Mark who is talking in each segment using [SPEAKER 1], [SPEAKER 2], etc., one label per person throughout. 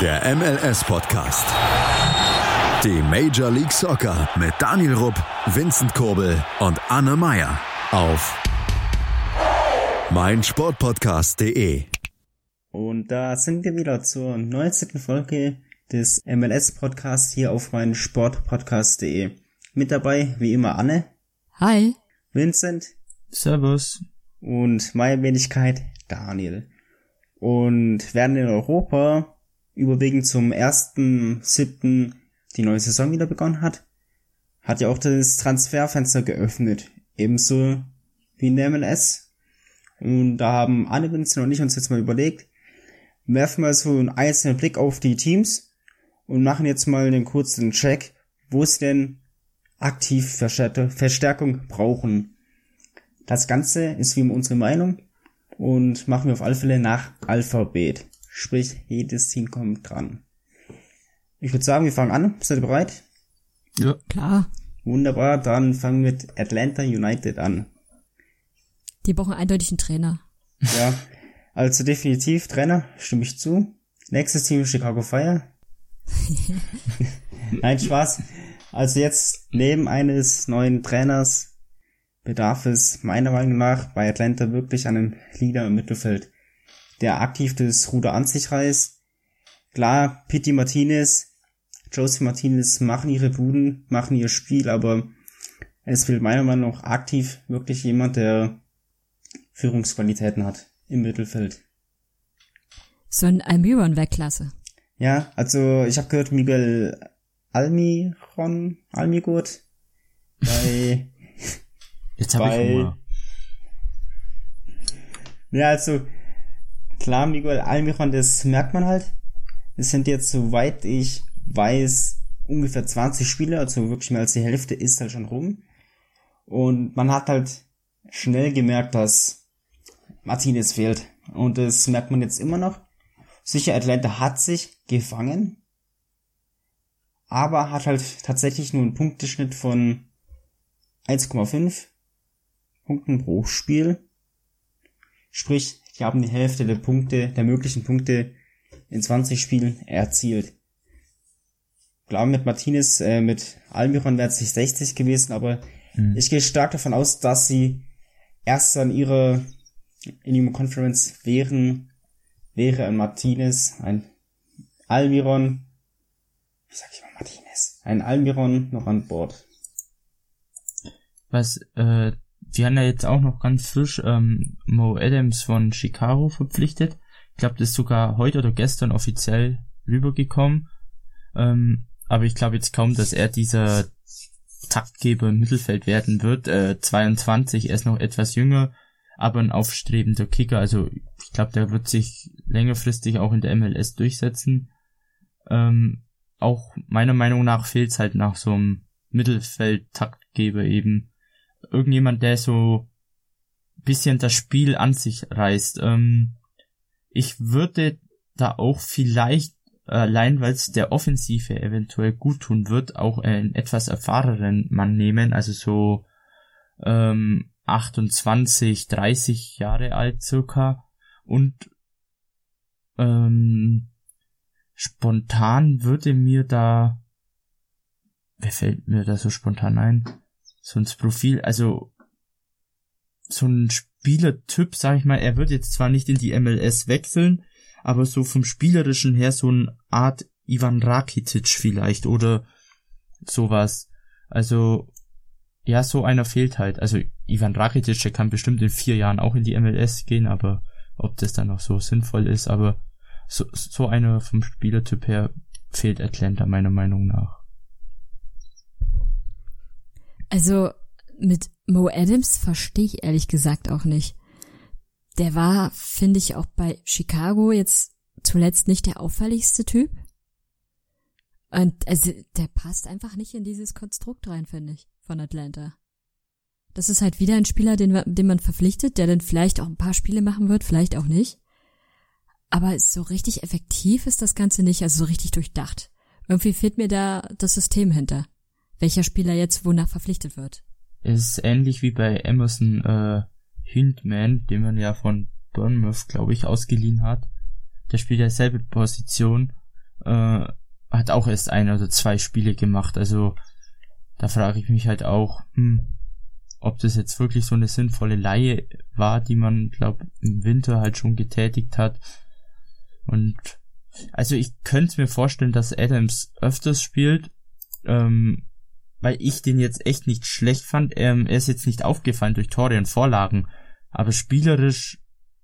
[SPEAKER 1] Der MLS-Podcast. Die Major League Soccer mit Daniel Rupp, Vincent Kurbel und Anne Meyer auf meinsportpodcast.de.
[SPEAKER 2] Und da sind wir wieder zur 19. Folge des MLS-Podcasts hier auf meinsportpodcast.de. Mit dabei, wie immer, Anne.
[SPEAKER 3] Hi.
[SPEAKER 2] Vincent.
[SPEAKER 4] Servus.
[SPEAKER 2] Und meine Wenigkeit, Daniel. Und werden in Europa überwiegend zum ersten, siebten die neue Saison wieder begonnen hat, hat ja auch das Transferfenster geöffnet. Ebenso wie in der MLS. Und da haben Anne Vincent und ich uns jetzt mal überlegt, werfen wir so einen einzelnen Blick auf die Teams und machen jetzt mal einen kurzen Check, wo sie denn aktiv Verstärkung brauchen. Das Ganze ist wie immer unsere Meinung und machen wir auf alle Fälle nach Alphabet. Sprich, jedes Team kommt dran. Ich würde sagen, wir fangen an. Seid ihr bereit?
[SPEAKER 4] Ja.
[SPEAKER 3] Klar.
[SPEAKER 2] Wunderbar, dann fangen wir mit Atlanta United an.
[SPEAKER 3] Die brauchen eindeutig einen Trainer.
[SPEAKER 2] Ja, also definitiv Trainer, stimme ich zu. Nächstes Team Chicago Fire. Nein, Spaß. Also jetzt neben eines neuen Trainers bedarf es meiner Meinung nach bei Atlanta wirklich einem Leader im Mittelfeld der aktiv das Ruder an sich reißt. Klar, Pitti Martinez, Josie Martinez machen ihre Buden, machen ihr Spiel, aber es fehlt meiner Meinung nach aktiv wirklich jemand, der Führungsqualitäten hat im Mittelfeld.
[SPEAKER 3] So ein Almiron wäre klasse.
[SPEAKER 2] Ja, also ich habe gehört, Miguel Almiron, Almigot bei
[SPEAKER 4] Jetzt habe ich Hunger.
[SPEAKER 2] Ja, also klar, Miguel Almiron, das merkt man halt. Es sind jetzt, soweit ich weiß, ungefähr 20 Spiele, also wirklich mehr als die Hälfte ist halt schon rum. Und man hat halt schnell gemerkt, dass Martinez fehlt. Und das merkt man jetzt immer noch. Sicher, Atlanta hat sich gefangen, aber hat halt tatsächlich nur einen Punkteschnitt von 1,5 Punkten pro Spiel. Sprich, die haben die Hälfte der Punkte, der möglichen Punkte in 20 Spielen erzielt. Klar, mit Martinez, äh, mit Almiron wäre es nicht 60 gewesen, aber mhm. ich gehe stark davon aus, dass sie erst an ihrer in Conference wären, wäre ein Martinez, ein Almiron, wie sag ich mal Martinez, ein Almiron noch an Bord.
[SPEAKER 4] Was, äh, die haben ja jetzt auch noch ganz frisch ähm, Mo Adams von Chicago verpflichtet. Ich glaube, das ist sogar heute oder gestern offiziell rübergekommen. Ähm, aber ich glaube jetzt kaum, dass er dieser Taktgeber im Mittelfeld werden wird. Äh, 22, er ist noch etwas jünger, aber ein aufstrebender Kicker. Also ich glaube, der wird sich längerfristig auch in der MLS durchsetzen. Ähm, auch meiner Meinung nach fehlt es halt nach so einem Mittelfeld-Taktgeber eben irgendjemand, der so bisschen das Spiel an sich reißt. Ähm, ich würde da auch vielleicht allein, weil es der Offensive eventuell gut tun wird, auch einen etwas erfahreneren Mann nehmen, also so ähm, 28, 30 Jahre alt circa und ähm, spontan würde mir da wer fällt mir da so spontan ein? So ein Profil, also so ein Spielertyp, sag ich mal, er wird jetzt zwar nicht in die MLS wechseln, aber so vom spielerischen her so eine Art Ivan Rakitic vielleicht oder sowas. Also ja, so einer fehlt halt. Also Ivan Rakitic, der kann bestimmt in vier Jahren auch in die MLS gehen, aber ob das dann noch so sinnvoll ist, aber so, so einer vom Spielertyp her fehlt Atlanta meiner Meinung nach.
[SPEAKER 3] Also mit Mo Adams verstehe ich ehrlich gesagt auch nicht. Der war, finde ich, auch bei Chicago jetzt zuletzt nicht der auffälligste Typ. Und also, der passt einfach nicht in dieses Konstrukt rein, finde ich, von Atlanta. Das ist halt wieder ein Spieler, den, den man verpflichtet, der dann vielleicht auch ein paar Spiele machen wird, vielleicht auch nicht. Aber so richtig effektiv ist das Ganze nicht, also so richtig durchdacht. Irgendwie fehlt mir da das System hinter welcher Spieler jetzt wonach verpflichtet wird.
[SPEAKER 4] Es ist ähnlich wie bei Emerson äh, Hindman, den man ja von Bournemouth, glaube ich, ausgeliehen hat. Der spielt ja selbe Position äh, hat auch erst ein oder zwei Spiele gemacht. Also da frage ich mich halt auch, hm, ob das jetzt wirklich so eine sinnvolle Laie war, die man, glaub, im Winter halt schon getätigt hat. Und also ich könnte mir vorstellen, dass Adams öfters spielt, ähm, weil ich den jetzt echt nicht schlecht fand. Ähm, er ist jetzt nicht aufgefallen durch Tore und Vorlagen, aber spielerisch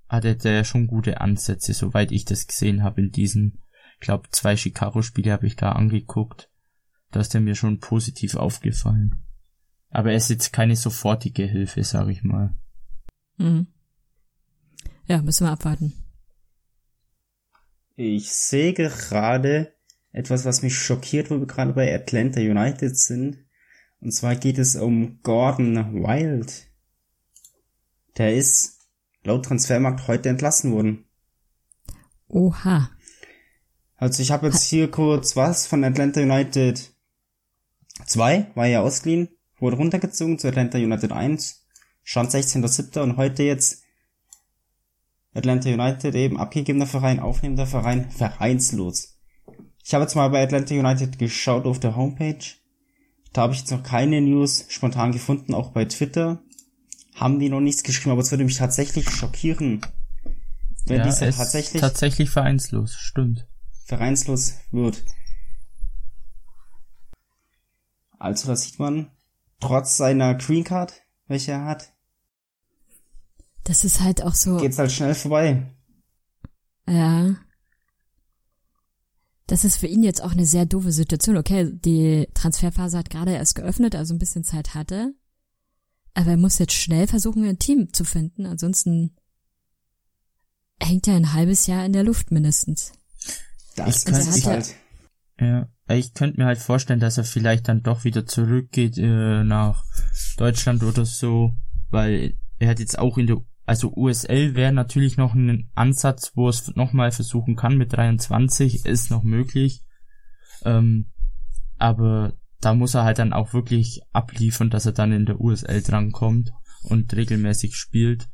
[SPEAKER 4] hatte der schon gute Ansätze, soweit ich das gesehen habe in diesen, glaube zwei Chicago-Spiele habe ich da angeguckt. Da ist er mir schon positiv aufgefallen. Aber er ist jetzt keine sofortige Hilfe, sage ich mal.
[SPEAKER 3] Mhm. Ja, müssen wir abwarten.
[SPEAKER 2] Ich sehe gerade etwas, was mich schockiert, wo wir gerade bei Atlanta United sind. Und zwar geht es um Gordon Wild. Der ist laut Transfermarkt heute entlassen worden.
[SPEAKER 3] Oha.
[SPEAKER 2] Also ich habe jetzt hier kurz was von Atlanta United 2, war ja ausgeliehen, wurde runtergezogen zu Atlanta United 1, stand 16.07. und heute jetzt Atlanta United eben abgegebener Verein, aufnehmender Verein, vereinslos. Ich habe jetzt mal bei Atlanta United geschaut auf der Homepage. Da habe ich jetzt noch keine News spontan gefunden, auch bei Twitter. Haben die noch nichts geschrieben, aber es würde mich tatsächlich schockieren, wenn
[SPEAKER 4] ja,
[SPEAKER 2] dieser
[SPEAKER 4] ist
[SPEAKER 2] tatsächlich
[SPEAKER 4] tatsächlich vereinslos, stimmt.
[SPEAKER 2] vereinslos wird. Also da sieht man, trotz seiner Green Card, welche er hat,
[SPEAKER 3] Das ist halt auch so.
[SPEAKER 2] geht's halt schnell vorbei.
[SPEAKER 3] Ja. Das ist für ihn jetzt auch eine sehr doofe Situation. Okay, die Transferphase hat gerade erst geöffnet, also ein bisschen Zeit hatte. Aber er muss jetzt schnell versuchen, ein Team zu finden. Ansonsten hängt er ein halbes Jahr in der Luft mindestens.
[SPEAKER 2] Das ist
[SPEAKER 3] ich-
[SPEAKER 2] halt.
[SPEAKER 4] Ja, ich könnte mir halt vorstellen, dass er vielleicht dann doch wieder zurückgeht äh, nach Deutschland oder so, weil er hat jetzt auch in der, also USL wäre natürlich noch ein Ansatz, wo es nochmal versuchen kann mit 23, ist noch möglich, ähm, aber da muss er halt dann auch wirklich abliefern, dass er dann in der USL drankommt und regelmäßig spielt.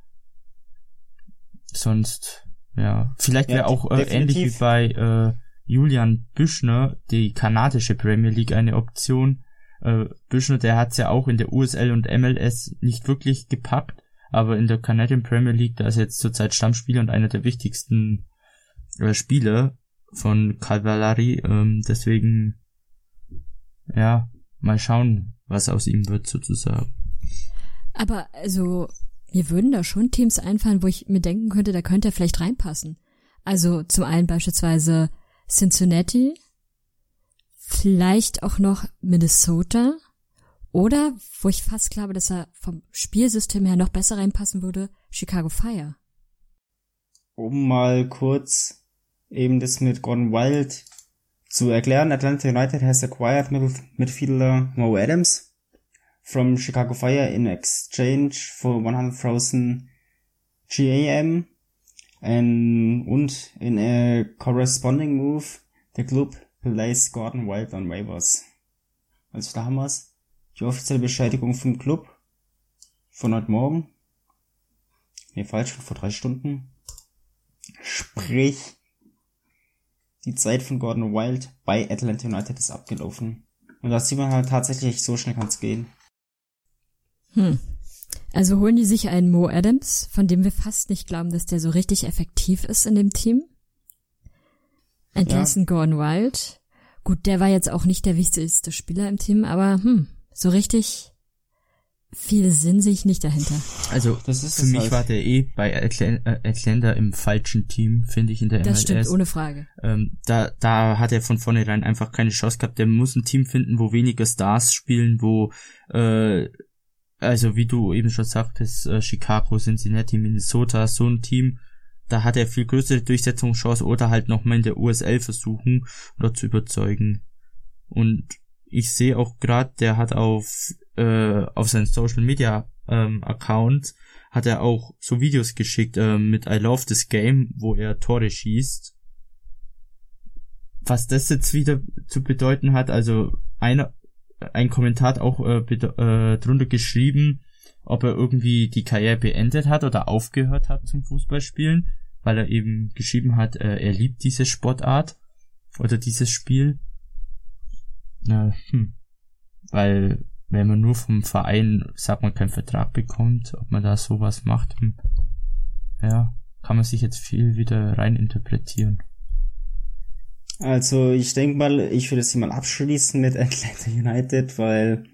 [SPEAKER 4] Sonst, ja, vielleicht
[SPEAKER 2] Ja,
[SPEAKER 4] wäre auch äh, ähnlich wie bei äh, Julian Büschner, die kanadische Premier League, eine Option. Äh, Büschner, der hat's ja auch in der USL und MLS nicht wirklich gepackt, aber in der Canadian Premier League, da ist jetzt zurzeit Stammspieler und einer der wichtigsten äh, Spieler von Cavalari, ähm, deswegen, ja, mal schauen, was aus ihm wird sozusagen.
[SPEAKER 3] Aber also, mir würden da schon Teams einfallen, wo ich mir denken könnte, da könnte er vielleicht reinpassen. Also zum einen beispielsweise Cincinnati, vielleicht auch noch Minnesota oder, wo ich fast glaube, dass er vom Spielsystem her noch besser reinpassen würde, Chicago Fire.
[SPEAKER 2] Um mal kurz eben das mit Gordon Wild zu erklären. Atlanta United has acquired midfielder Mo Adams from Chicago Fire in exchange for 100,000 GAM. And, und in a corresponding move, the club placed Gordon Wild on waivers. Also da haben wir's. Die offizielle Beschädigung vom Club von heute Morgen. Nee, falsch, von vor drei Stunden. Sprich, die Zeit von Gordon Wild bei Atlanta United ist abgelaufen. Und da sieht man halt tatsächlich, so schnell kann's gehen.
[SPEAKER 3] Hm. Also holen die sich einen Mo Adams, von dem wir fast nicht glauben, dass der so richtig effektiv ist in dem Team. Entlassen Gordon Wild. Gut, der war jetzt auch nicht der wichtigste Spieler im Team, aber hm, so richtig viel Sinn sehe ich nicht dahinter.
[SPEAKER 4] Also
[SPEAKER 2] Das ist
[SPEAKER 4] für mich
[SPEAKER 2] halt.
[SPEAKER 4] war der eh bei äh, Atlanta im falschen Team, finde ich in der
[SPEAKER 3] Das
[SPEAKER 4] MLS.
[SPEAKER 3] stimmt, ohne Frage.
[SPEAKER 4] ähm, da, da hat er von vornherein einfach keine Chance gehabt. Der muss ein Team finden, wo weniger Stars spielen, wo, äh, also wie du eben schon sagtest, äh, Chicago, Cincinnati, Minnesota, so ein Team, da hat er viel größere Durchsetzungschance oder halt nochmal in der USL versuchen, dort zu überzeugen. Und ich sehe auch gerade, der hat auf, äh, auf seinen Social Media ähm, Account hat er auch so Videos geschickt äh, mit I Love This Game, wo er Tore schießt was das jetzt wieder zu bedeuten hat, also einer, ein Kommentar hat auch äh, äh, drunter geschrieben, ob er irgendwie die Karriere beendet hat oder aufgehört hat zum Fußballspielen, weil er eben geschrieben hat, äh, er liebt diese Sportart. oder dieses Spiel. Na, hm. Weil wenn man nur vom Verein, sagt man, keinen Vertrag bekommt, ob man da sowas macht, hm. ja, kann man sich jetzt viel wieder rein interpretieren.
[SPEAKER 2] Also ich denke mal, ich würde es hier mal abschließen mit Atlanta United, weil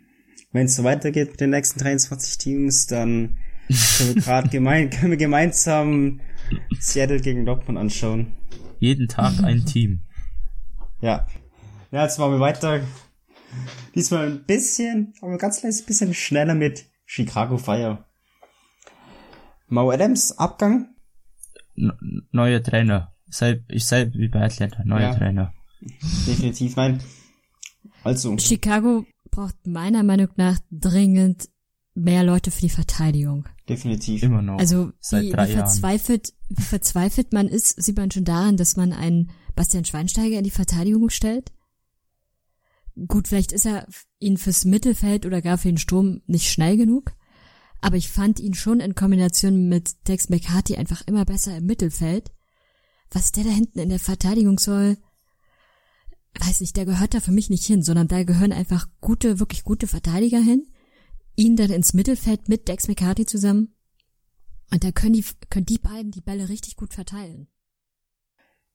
[SPEAKER 2] wenn es so weitergeht mit den nächsten 23 Teams, dann können wir gerade gemein, können wir gemeinsam Seattle gegen Dortmund anschauen.
[SPEAKER 4] Jeden Tag ein Team.
[SPEAKER 2] Ja. Ja, jetzt machen wir weiter. Diesmal ein bisschen, aber ganz kleines bisschen schneller mit Chicago Fire. Mau Adams, Abgang.
[SPEAKER 4] Neuer Trainer. Selb, ich selb wie bei Atlanta, neuer ja, Trainer.
[SPEAKER 2] Definitiv nein. Also.
[SPEAKER 3] Chicago braucht meiner Meinung nach dringend mehr Leute für die Verteidigung.
[SPEAKER 2] Definitiv.
[SPEAKER 4] Immer noch.
[SPEAKER 3] Also wie, wie verzweifelt, wie verzweifelt man ist, sieht man schon daran, dass man einen Bastian Schweinsteiger in die Verteidigung stellt. Gut, vielleicht ist er ihn fürs Mittelfeld oder gar für den Sturm nicht schnell genug. Aber ich fand ihn schon in Kombination mit Tex McCarthy einfach immer besser im Mittelfeld. Was der da hinten in der Verteidigung soll, weiß nicht, der gehört da für mich nicht hin, sondern da gehören einfach gute, wirklich gute Verteidiger hin. Ihn dann ins Mittelfeld mit Dex McCarthy zusammen. Und da können die, können die beiden die Bälle richtig gut verteilen.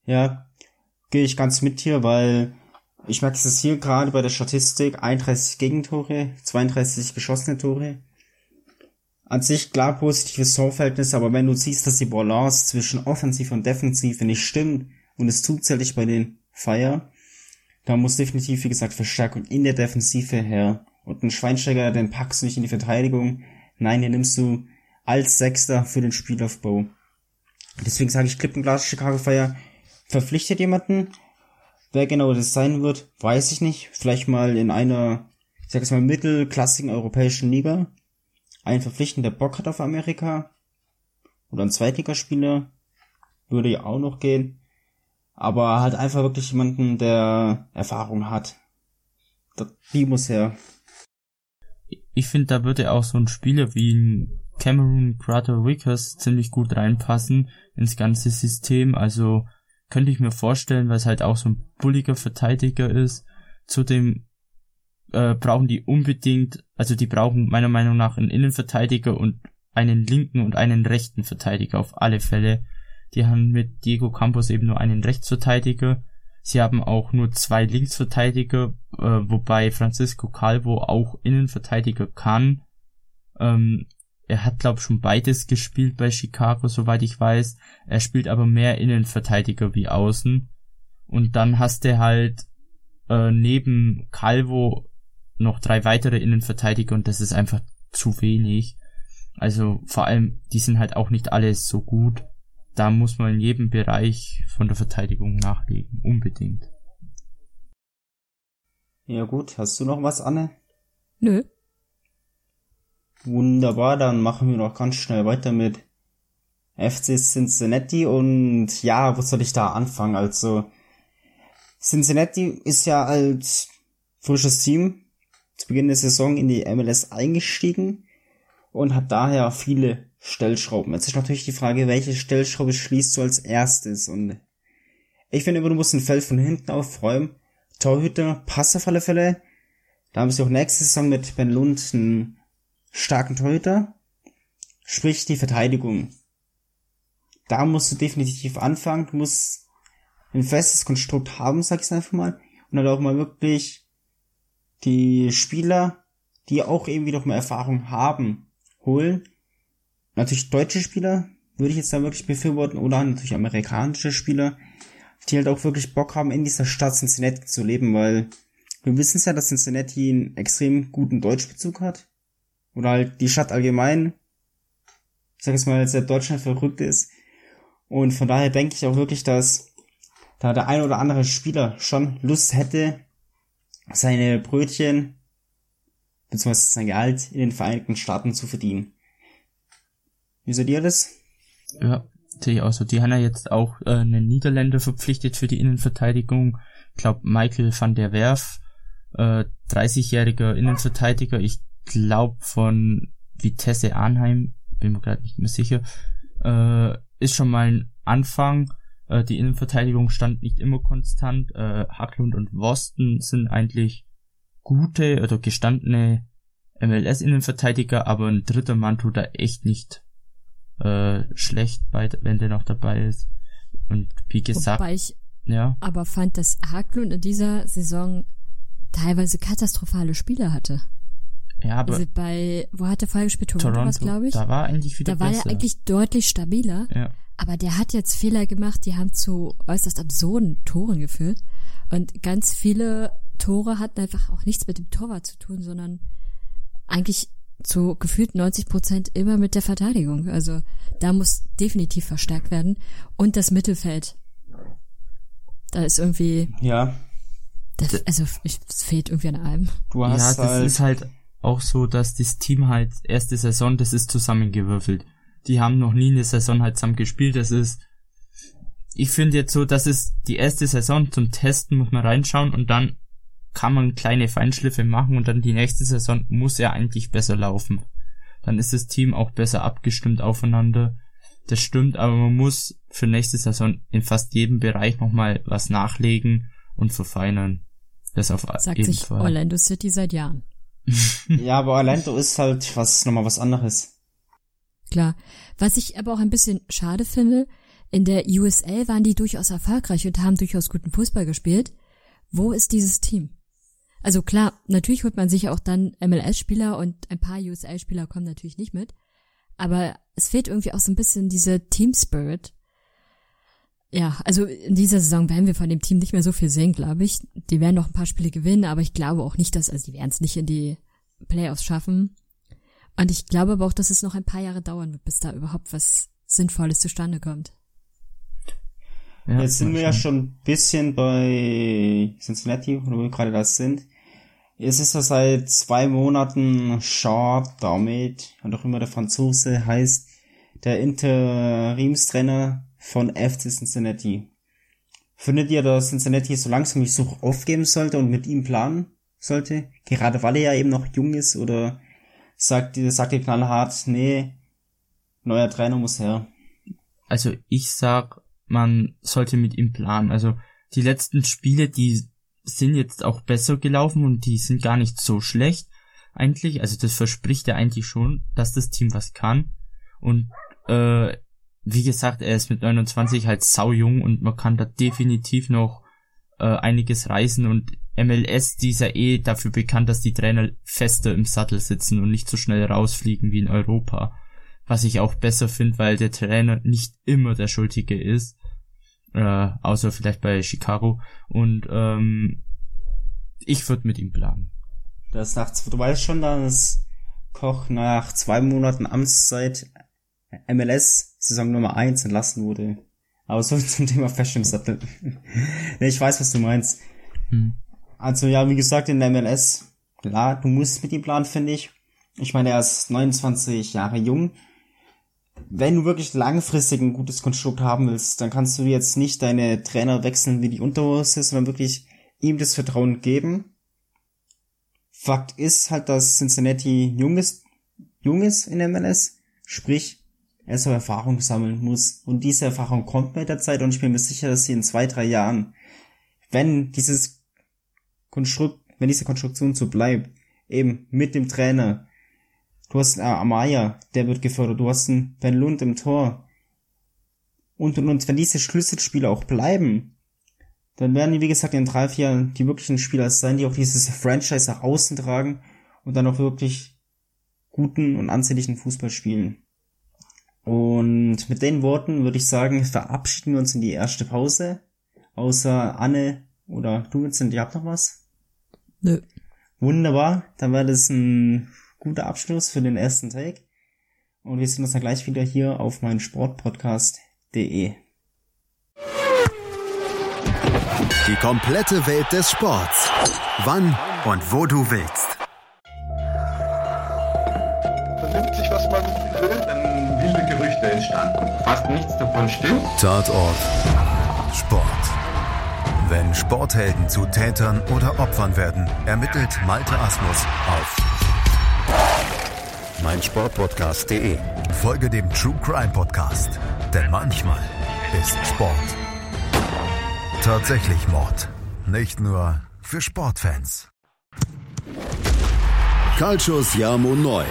[SPEAKER 2] Ja, gehe ich ganz mit hier, weil ich merke es hier gerade bei der Statistik, 31 Gegentore, 32 geschossene Tore. An sich klar positives Torverhältnis, aber wenn du siehst, dass die Balance zwischen Offensiv und Defensive nicht stimmt, und es tut nicht bei den Fire, da muss definitiv, wie gesagt, Verstärkung in der Defensive her. Und ein Schweinsteiger, den packst du nicht in die Verteidigung. Nein, den nimmst du als Sechster für den Spielaufbau. Deswegen sage ich, Klippenglas Chicago Fire verpflichtet jemanden. Wer genau das sein wird, weiß ich nicht. Vielleicht mal in einer, ich sag es mal, mittelklassigen europäischen Liga. Ein verpflichten, der Bock hat auf Amerika. Oder ein Zweitligaspieler. Würde ja auch noch gehen. Aber halt einfach wirklich jemanden, der Erfahrung hat. Die muss her.
[SPEAKER 4] Ich finde, da würde auch so ein Spieler wie ein Cameron Crater Wickers ziemlich gut reinpassen ins ganze System. Also könnte ich mir vorstellen, weil es halt auch so ein bulliger Verteidiger ist. Zudem äh, brauchen die unbedingt, also die brauchen meiner Meinung nach einen Innenverteidiger und einen linken und einen rechten Verteidiger auf alle Fälle. Die haben mit Diego Campos eben nur einen Rechtsverteidiger. Sie haben auch nur zwei Linksverteidiger, äh, wobei Francisco Calvo auch Innenverteidiger kann. Ähm, er hat, glaube schon beides gespielt bei Chicago, soweit ich weiß. Er spielt aber mehr Innenverteidiger wie Außen. Und dann hast du halt äh, neben Calvo noch drei weitere Innenverteidiger und das ist einfach zu wenig. Also vor allem, die sind halt auch nicht alle so gut da muss man in jedem Bereich von der Verteidigung nachlegen, unbedingt.
[SPEAKER 2] Ja gut, hast du noch was, Anne?
[SPEAKER 3] Nö.
[SPEAKER 2] Wunderbar, dann machen wir noch ganz schnell weiter mit FC Cincinnati und ja, wo soll ich da anfangen? Also Cincinnati ist ja als frisches Team zu Beginn der Saison in die MLS eingestiegen und hat daher viele Stellschrauben. Jetzt ist natürlich die Frage, welche Stellschraube schließt du als erstes? Und ich finde, du musst ein Feld von hinten aufräumen. Torhüter, passt auf alle Fälle. Da haben sie auch nächste Saison mit Ben Lund einen starken Torhüter. Sprich, die Verteidigung. Da musst du definitiv anfangen. Du musst ein festes Konstrukt haben, sag ich einfach mal. Und dann auch mal wirklich die Spieler, die auch irgendwie noch mehr Erfahrung haben, holen natürlich deutsche Spieler würde ich jetzt da wirklich befürworten oder natürlich amerikanische Spieler, die halt auch wirklich Bock haben, in dieser Stadt Cincinnati zu leben, weil wir wissen es ja, dass Cincinnati einen extrem guten Deutschbezug hat. Oder halt die Stadt allgemein, ich sag jetzt mal, sehr Deutschland verrückt ist. Und von daher denke ich auch wirklich, dass da der ein oder andere Spieler schon Lust hätte, seine Brötchen beziehungsweise sein Gehalt in den Vereinigten Staaten zu verdienen. Wie seht ihr das?
[SPEAKER 4] Ja, sehe ich auch so. Die haben ja jetzt auch äh, einen Niederländer verpflichtet für die Innenverteidigung. Ich glaube, Michael van der Werf, äh, 30-jähriger Innenverteidiger, ich glaube von Vitesse Arnheim, bin mir gerade nicht mehr sicher, äh, ist schon mal ein Anfang. Äh, die Innenverteidigung stand nicht immer konstant. Äh, Hacklund und Wosten sind eigentlich gute oder gestandene MLS-Innenverteidiger, aber ein dritter Mann tut da echt nicht äh, schlecht, bei, wenn der noch dabei ist. Und wie gesagt,
[SPEAKER 3] Wobei ich
[SPEAKER 4] ja.
[SPEAKER 3] aber fand, dass Haglund in dieser Saison teilweise katastrophale Spiele hatte.
[SPEAKER 4] Ja, aber
[SPEAKER 3] also bei, wo hat er vorher gespielt? Toronto,
[SPEAKER 4] Toronto,
[SPEAKER 3] glaube ich.
[SPEAKER 4] da war eigentlich wieder
[SPEAKER 3] Da war
[SPEAKER 4] besser.
[SPEAKER 3] er eigentlich deutlich stabiler.
[SPEAKER 4] ja.
[SPEAKER 3] Aber der hat jetzt Fehler gemacht, die haben zu äußerst absurden Toren geführt. Und ganz viele Tore hatten einfach auch nichts mit dem Torwart zu tun, sondern eigentlich zu gefühlt 90 Prozent immer mit der Verteidigung. Also da muss definitiv verstärkt werden. Und das Mittelfeld. Da ist irgendwie,
[SPEAKER 2] Ja,
[SPEAKER 3] das, also ich, es fehlt irgendwie an allem.
[SPEAKER 2] du
[SPEAKER 4] ja,
[SPEAKER 2] hast
[SPEAKER 4] das
[SPEAKER 2] halt,
[SPEAKER 4] ist halt auch so, dass das Team halt erste Saison, das ist zusammengewürfelt. Die haben noch nie eine Saison halt zusammen gespielt. Das ist, ich finde jetzt so, das ist die erste Saison zum Testen, muss man reinschauen und dann kann man kleine Feinschliffe machen und dann die nächste Saison muss er eigentlich besser laufen. Dann ist das Team auch besser abgestimmt aufeinander. Das stimmt, aber man muss für nächste Saison in fast jedem Bereich nochmal was nachlegen und verfeinern. Das auf
[SPEAKER 3] Sagt
[SPEAKER 4] jeden
[SPEAKER 3] sich
[SPEAKER 4] Fall.
[SPEAKER 3] Orlando City seit Jahren.
[SPEAKER 2] ja, aber Orlando ist halt was, nochmal was anderes.
[SPEAKER 3] Klar. Was ich aber auch ein bisschen schade finde, in der USL waren die durchaus erfolgreich und haben durchaus guten Fußball gespielt. Wo ist dieses Team? Also klar, natürlich holt man sich auch dann MLS-Spieler und ein paar USL-Spieler kommen natürlich nicht mit. Aber es fehlt irgendwie auch so ein bisschen diese Team-Spirit. Ja, also in dieser Saison werden wir von dem Team nicht mehr so viel sehen, glaube ich. Die werden noch ein paar Spiele gewinnen, aber ich glaube auch nicht, dass, also die werden es nicht in die Playoffs schaffen. Und ich glaube aber auch, dass es noch ein paar Jahre dauern wird, bis da überhaupt was Sinnvolles zustande kommt.
[SPEAKER 4] Ja,
[SPEAKER 2] Jetzt sind wir ja schon ein bisschen bei Cincinnati, wo wir gerade das sind. Es ist ja seit zwei Monaten Shaw damit, und auch immer der Franzose heißt, der Interimstrainer von FC Cincinnati. Findet ihr, dass Cincinnati so langsam die Suche aufgeben sollte und mit ihm planen sollte? Gerade weil er ja eben noch jung ist oder sagt, sagt ihr knallhart, nee, neuer Trainer muss her.
[SPEAKER 4] Also ich sag, man sollte mit ihm planen. Also die letzten Spiele, die sind jetzt auch besser gelaufen und die sind gar nicht so schlecht eigentlich. Also das verspricht ja eigentlich schon, dass das Team was kann. Und äh, wie gesagt, er ist mit 29 halt sau jung und man kann da definitiv noch äh, einiges reißen und MLS, die ist ja eh dafür bekannt, dass die Trainer fester im Sattel sitzen und nicht so schnell rausfliegen wie in Europa. Was ich auch besser finde, weil der Trainer nicht immer der Schuldige ist. Äh, außer vielleicht bei Chicago. Und ähm, ich würde mit ihm planen.
[SPEAKER 2] Das nach, du weißt schon, dass Koch nach zwei Monaten Amtszeit MLS Saison Nummer 1 entlassen wurde. Aber so zum Thema Feststellungssattel. nee, ich weiß, was du meinst.
[SPEAKER 4] Hm.
[SPEAKER 2] Also ja, wie gesagt, in der MLS, klar, du musst mit ihm planen, finde ich. Ich meine, er ist 29 Jahre jung. Wenn du wirklich langfristig ein gutes Konstrukt haben willst, dann kannst du jetzt nicht deine Trainer wechseln wie die Unterhose, sondern wirklich ihm das Vertrauen geben. Fakt ist halt, dass Cincinnati jung ist, jung ist in der MLS, sprich, er so Erfahrung sammeln muss. Und diese Erfahrung kommt mit der Zeit und ich bin mir sicher, dass sie in zwei, drei Jahren, wenn dieses Konstrukt, wenn diese Konstruktion so bleibt, eben mit dem Trainer, du hast äh, Amaya, der wird gefördert, du hast einen Ben Lund im Tor, und, und, und wenn diese Schlüsselspieler auch bleiben, dann werden die, wie gesagt, in drei, vier Jahren die wirklichen Spieler sein, die auch dieses Franchise nach außen tragen und dann auch wirklich guten und ansehnlichen Fußball spielen. Und mit den Worten würde ich sagen, verabschieden wir uns in die erste Pause. Außer Anne oder du, Vincent, ihr habt noch was?
[SPEAKER 3] Nö.
[SPEAKER 2] Wunderbar, dann war das ein guter Abschluss für den ersten Take. Und wir sehen uns dann gleich wieder hier auf meinem Sportpodcast.de.
[SPEAKER 1] Die komplette Welt des Sports. Wann und wo du willst.
[SPEAKER 5] Entstanden. Fast nichts davon stimmt.
[SPEAKER 1] Tatort. Sport. Wenn Sporthelden zu Tätern oder Opfern werden, ermittelt Malte Asmus auf meinsportpodcast.de. Folge dem True Crime Podcast, denn manchmal ist Sport tatsächlich Mord. Nicht nur für Sportfans. Calcius Jamo Neu.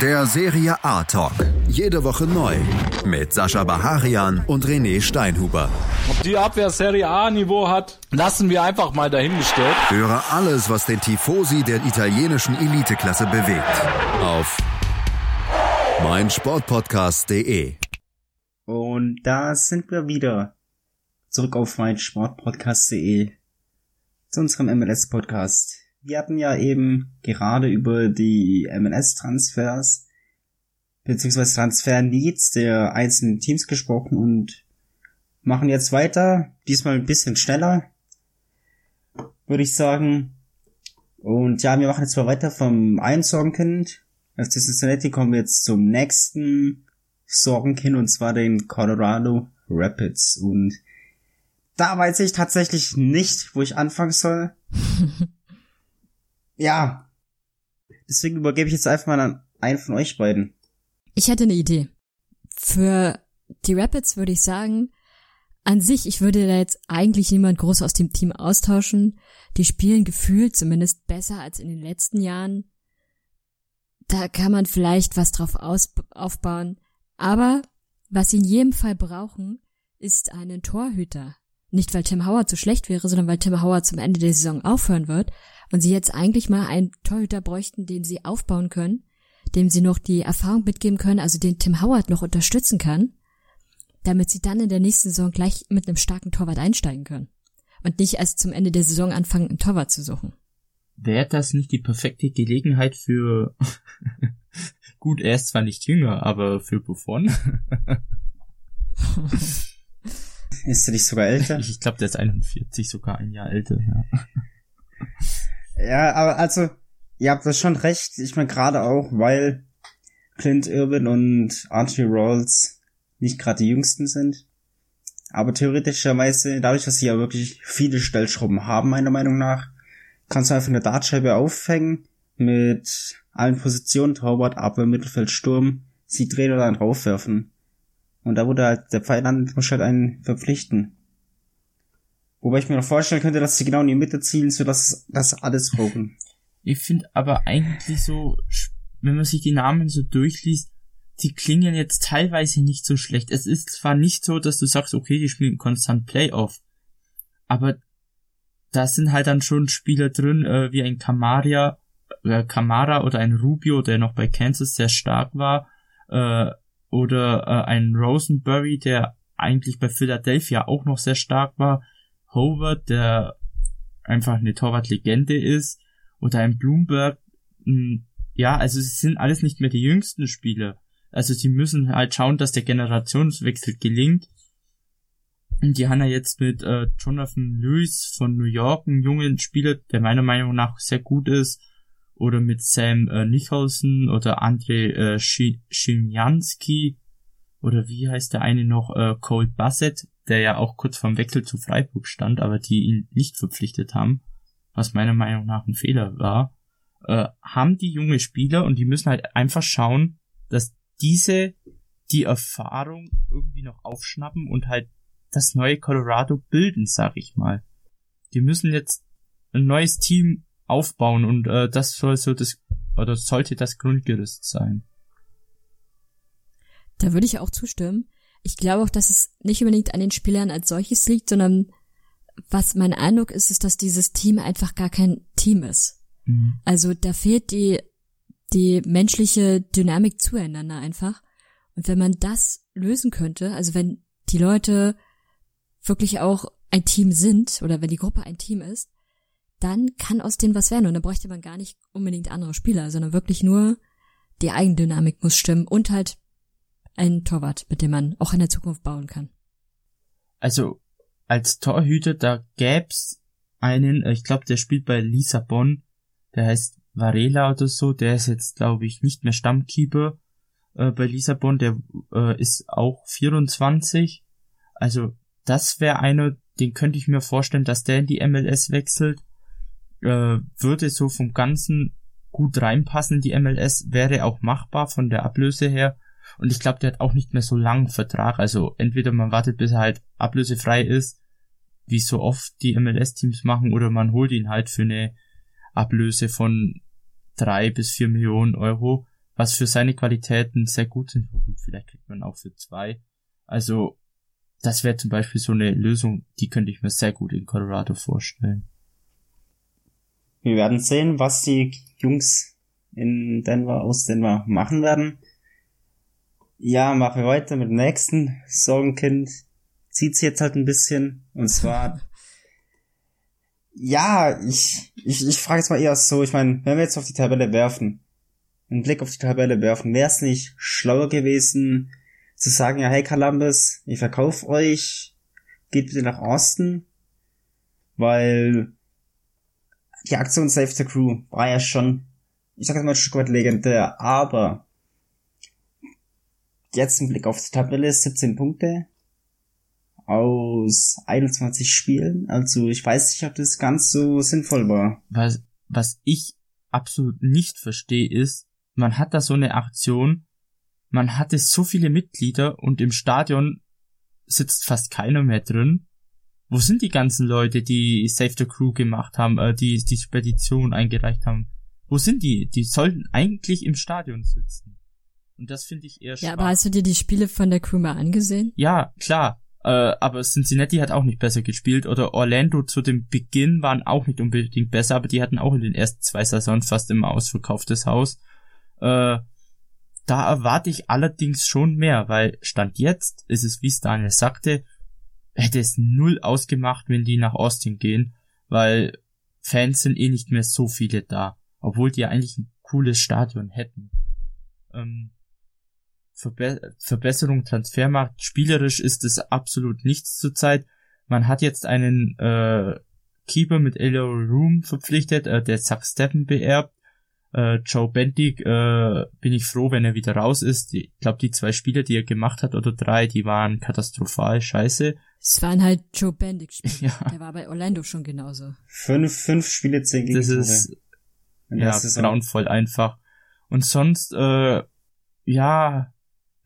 [SPEAKER 1] Der Serie A Talk. Jede Woche neu. Mit Sascha Baharian und René Steinhuber.
[SPEAKER 6] Ob die Abwehr Serie A Niveau hat, lassen wir einfach mal dahingestellt.
[SPEAKER 1] Höre alles, was den Tifosi der italienischen Eliteklasse bewegt. Auf meinsportpodcast.de.
[SPEAKER 2] Und da sind wir wieder. Zurück auf meinsportpodcast.de. Zu unserem MLS-Podcast. Wir hatten ja eben gerade über die MLS-Transfers beziehungsweise Transfer-Needs der einzelnen Teams gesprochen und machen jetzt weiter. Diesmal ein bisschen schneller, würde ich sagen. Und ja, wir machen jetzt mal weiter vom einen Sorgenkind. Als Cincinnati kommen wir jetzt zum nächsten Sorgenkind und zwar den Colorado Rapids. Und da weiß ich tatsächlich nicht, wo ich anfangen soll. ja. Deswegen übergebe ich jetzt einfach mal an einen von euch beiden.
[SPEAKER 3] Ich hätte eine Idee. Für die Rapids würde ich sagen, an sich, ich würde da jetzt eigentlich niemand groß aus dem Team austauschen. Die spielen gefühlt zumindest besser als in den letzten Jahren. Da kann man vielleicht was drauf aus aufbauen. Aber was sie in jedem Fall brauchen, ist einen Torhüter. Nicht, weil Tim Howard so schlecht wäre, sondern weil Tim Howard zum Ende der Saison aufhören wird und sie jetzt eigentlich mal einen Torhüter bräuchten, den sie aufbauen können, dem sie noch die Erfahrung mitgeben können, also den Tim Howard noch unterstützen kann, damit sie dann in der nächsten Saison gleich mit einem starken Torwart einsteigen können und nicht erst zum Ende der Saison anfangen, einen Torwart zu suchen.
[SPEAKER 4] Wäre das nicht die perfekte Gelegenheit für gut, er ist zwar nicht jünger, aber für Buffon?
[SPEAKER 2] Ist er nicht sogar älter?
[SPEAKER 4] Ich, ich glaube, der ist 41, sogar ein Jahr älter, ja.
[SPEAKER 2] Ja, aber also, ihr habt das schon recht. Ich meine gerade auch, weil Clint Irwin und Archie Rawls nicht gerade die jüngsten sind. Aber theoretischerweise, dadurch, dass sie ja wirklich viele Stellschrauben haben, meiner Meinung nach, kannst du einfach eine Dartscheibe aufhängen mit allen Positionen, Torwart, Abwehr, Mittelfeld, Sturm, sie drehen oder dann raufwerfen. Und da wurde halt der Pfeil landet, muss halt einen verpflichten. Wobei ich mir noch vorstellen könnte, dass sie genau in die Mitte zielen, sodass das alles brauchen.
[SPEAKER 4] Ich finde aber eigentlich so, wenn man sich die Namen so durchliest, die klingen jetzt teilweise nicht so schlecht. Es ist zwar nicht so, dass du sagst, okay, die spielen konstant Playoff, aber da sind halt dann schon Spieler drin, äh, wie ein Kamaria, äh, Kamara oder ein Rubio, der noch bei Kansas sehr stark war, äh, oder äh, ein Rosenberry, der eigentlich bei Philadelphia auch noch sehr stark war, Howard, der einfach eine Torwartlegende ist, oder ein Bloomberg, mh, hm, ja, also es sind alles nicht mehr die jüngsten Spieler. Also sie müssen halt schauen, dass der Generationswechsel gelingt. Und die haben ja jetzt mit äh, Jonathan Lewis von New York einen jungen Spieler, der meiner Meinung nach sehr gut ist, oder mit Sam äh, Nicholson oder André äh, Schimjanski oder wie heißt der eine noch, äh, Cole Bassett, der ja auch kurz vorm Wechsel zu Freiburg stand, aber die ihn nicht verpflichtet haben, was meiner Meinung nach ein Fehler war, äh, haben die junge Spieler und die müssen halt einfach schauen, dass diese die Erfahrung irgendwie noch aufschnappen und halt das neue Colorado bilden, sag ich mal. Die müssen jetzt ein neues Team aufbauen und äh, das soll so das oder sollte das Grundgerüst sein.
[SPEAKER 3] Da würde ich auch zustimmen. Ich glaube auch, dass es nicht unbedingt an den Spielern als solches liegt, sondern was mein Eindruck ist, ist, dass dieses Team einfach gar kein Team ist. Mhm. Also da fehlt die, die menschliche Dynamik zueinander einfach. Und wenn man das lösen könnte, also wenn die Leute wirklich auch ein Team sind oder wenn die Gruppe ein Team ist, dann kann aus denen was werden und dann bräuchte man gar nicht unbedingt andere Spieler, sondern wirklich nur die Eigendynamik muss stimmen und halt ein Torwart, mit dem man auch in der Zukunft bauen kann.
[SPEAKER 4] Also als Torhüter, da gäb's einen, äh, ich glaube, der spielt bei Lissabon, der heißt Varela oder so, der ist jetzt, glaube ich, nicht mehr Stammkeeper äh, bei Lissabon, der äh, ist auch 24. Also das wäre einer, den könnte ich mir vorstellen, dass der in die MLS wechselt äh, würde so vom Ganzen gut reinpassen in die MLS, wäre auch machbar von der Ablöse her. Und ich glaube, der hat auch nicht mehr so langen Vertrag. Also entweder man wartet, bis er halt ablösefrei ist, wie so oft die MLS-Teams machen, oder man holt ihn halt für eine Ablöse von drei bis vier Millionen Euro, was für seine Qualitäten sehr gut sind. Vielleicht kriegt man auch für zwei. Also, das wäre zum Beispiel so eine Lösung, die könnte ich mir sehr gut in Colorado vorstellen.
[SPEAKER 2] Wir werden sehen, was die Jungs in Denver aus Denver machen werden. Ja, machen wir weiter mit dem nächsten Sorgenkind. Zieht's jetzt halt ein bisschen. Und zwar, ja, ich, ich, ich frage jetzt mal eher so, ich meine, wenn wir jetzt auf die Tabelle werfen, einen Blick auf die Tabelle werfen, wäre es nicht schlauer gewesen, zu sagen, ja, hey Columbus, ich verkauf euch, geht bitte nach Austin, weil die Aktion Save the Crew war ja schon, ich sag jetzt mal ein Stück weit legendär, aber jetzt im Blick auf die Tabelle 17 Punkte aus 21 Spielen, also ich weiß nicht, ob das ganz so sinnvoll war.
[SPEAKER 4] Was, was ich absolut nicht verstehe ist, man hat da so eine Aktion, man hatte so viele Mitglieder und im Stadion sitzt fast keiner mehr drin. Wo sind die ganzen Leute, die Save the Crew gemacht haben, äh, die die Spedition eingereicht haben? Wo sind die? Die sollten eigentlich im Stadion sitzen. Und das finde ich eher schade.
[SPEAKER 3] Ja, aber hast du dir die Spiele von der Crew mal angesehen?
[SPEAKER 4] Ja, klar. Äh, aber Cincinnati hat auch nicht besser gespielt oder Orlando zu dem Beginn waren auch nicht unbedingt besser, aber die hatten auch in den ersten zwei Saisons fast immer ausverkauftes Haus. Äh, da erwarte ich allerdings schon mehr, weil Stand jetzt ist es, wie es Daniel sagte, hätte es null ausgemacht, wenn die nach Austin gehen, weil Fans sind eh nicht mehr so viele da, obwohl die ja eigentlich ein cooles Stadion hätten. Ähm, Verbe Verbesserung Transfermarkt, spielerisch ist es absolut nichts zurzeit. Man hat jetzt einen äh, Keeper mit Elio Room verpflichtet, äh, der Zack Steppen beerbt äh, Joe Bendig äh, bin ich froh, wenn er wieder raus ist. Ich glaube, die zwei Spiele, die er gemacht hat, oder drei, die waren katastrophal scheiße.
[SPEAKER 3] Es waren halt Joe Bendig Spiele.
[SPEAKER 4] Ja.
[SPEAKER 3] Der war bei Orlando schon genauso.
[SPEAKER 2] Fünf, fünf Spiele, zehn
[SPEAKER 4] Das
[SPEAKER 2] Gegentore.
[SPEAKER 4] ist
[SPEAKER 2] in der
[SPEAKER 4] ja grauenvoll einfach. Und sonst, äh, ja,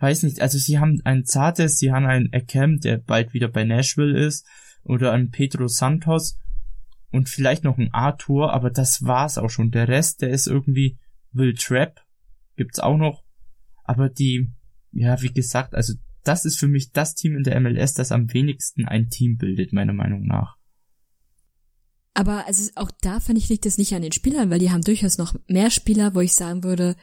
[SPEAKER 4] weiß nicht, also sie haben einen Zartes, sie haben einen Ekem, der bald wieder bei Nashville ist, oder einen Pedro Santos und vielleicht noch einen Arthur, aber das war's auch schon. Der Rest, der ist irgendwie Will Trap, gibt's auch noch, aber die, ja, wie gesagt, also das ist für mich das Team in der MLS, das am wenigsten ein Team bildet, meiner Meinung nach.
[SPEAKER 3] Aber also auch da finde ich liegt es nicht an den Spielern, weil die haben durchaus noch mehr Spieler, wo ich sagen würde,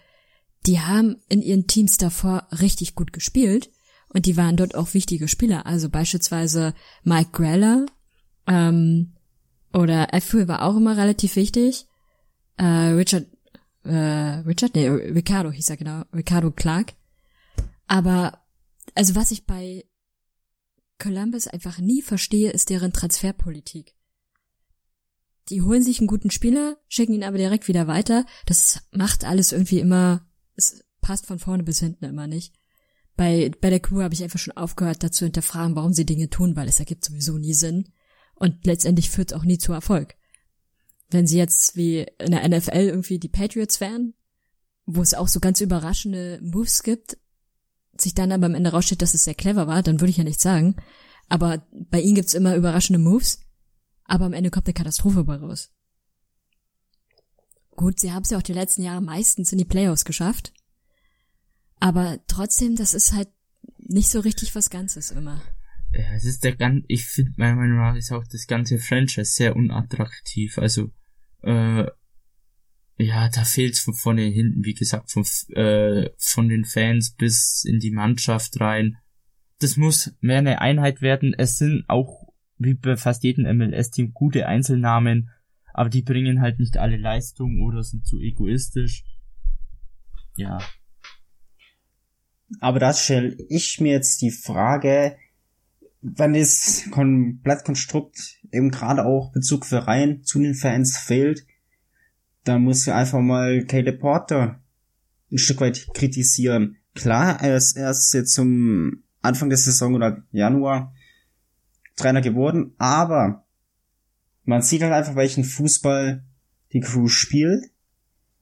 [SPEAKER 3] die haben in ihren Teams davor richtig gut gespielt und die waren dort auch wichtige Spieler. Also beispielsweise Mike Greller ähm, oder Effel war auch immer relativ wichtig. Äh, Richard, äh, Richard, nee, Ricardo hieß er genau, Ricardo Clark. Aber also was ich bei Columbus einfach nie verstehe, ist deren Transferpolitik. Die holen sich einen guten Spieler, schicken ihn aber direkt wieder weiter. Das macht alles irgendwie immer, es passt von vorne bis hinten immer nicht. Bei, bei der Crew habe ich einfach schon aufgehört, dazu hinterfragen, warum sie Dinge tun, weil es ergibt sowieso nie Sinn. Und letztendlich führt es auch nie zu Erfolg. Wenn sie jetzt wie in der NFL irgendwie die Patriots wären, wo es auch so ganz überraschende Moves gibt, sich dann aber am Ende raussteht, dass es sehr clever war, dann würde ich ja nichts sagen. Aber bei ihnen gibt's immer überraschende Moves, aber am Ende kommt eine Katastrophe bei raus. Gut, sie haben es ja auch die letzten Jahre meistens in die Playoffs geschafft. Aber trotzdem, das ist halt nicht so richtig was Ganzes immer.
[SPEAKER 4] Ja, es ist der ganz, ich finde meiner Meinung nach ist auch das ganze Franchise sehr unattraktiv. Also, äh, ja, da fehlt's von vorne hinten, wie gesagt, von, äh, von den Fans bis in die Mannschaft rein. Das muss mehr eine Einheit werden. Es sind auch, wie bei fast jedem MLS-Team, gute Einzelnamen, aber die bringen halt nicht alle Leistung oder sind zu egoistisch. Ja,
[SPEAKER 2] Aber da stelle ich mir jetzt die Frage, wenn das Komplettkonstrukt eben gerade auch Bezug für Reihen zu den Fans fehlt, dann muss ich einfach mal Caleb Porter ein Stück weit kritisieren. Klar, er ist erst jetzt zum Anfang der Saison oder Januar Trainer geworden, aber man sieht halt einfach, welchen Fußball die Crew spielt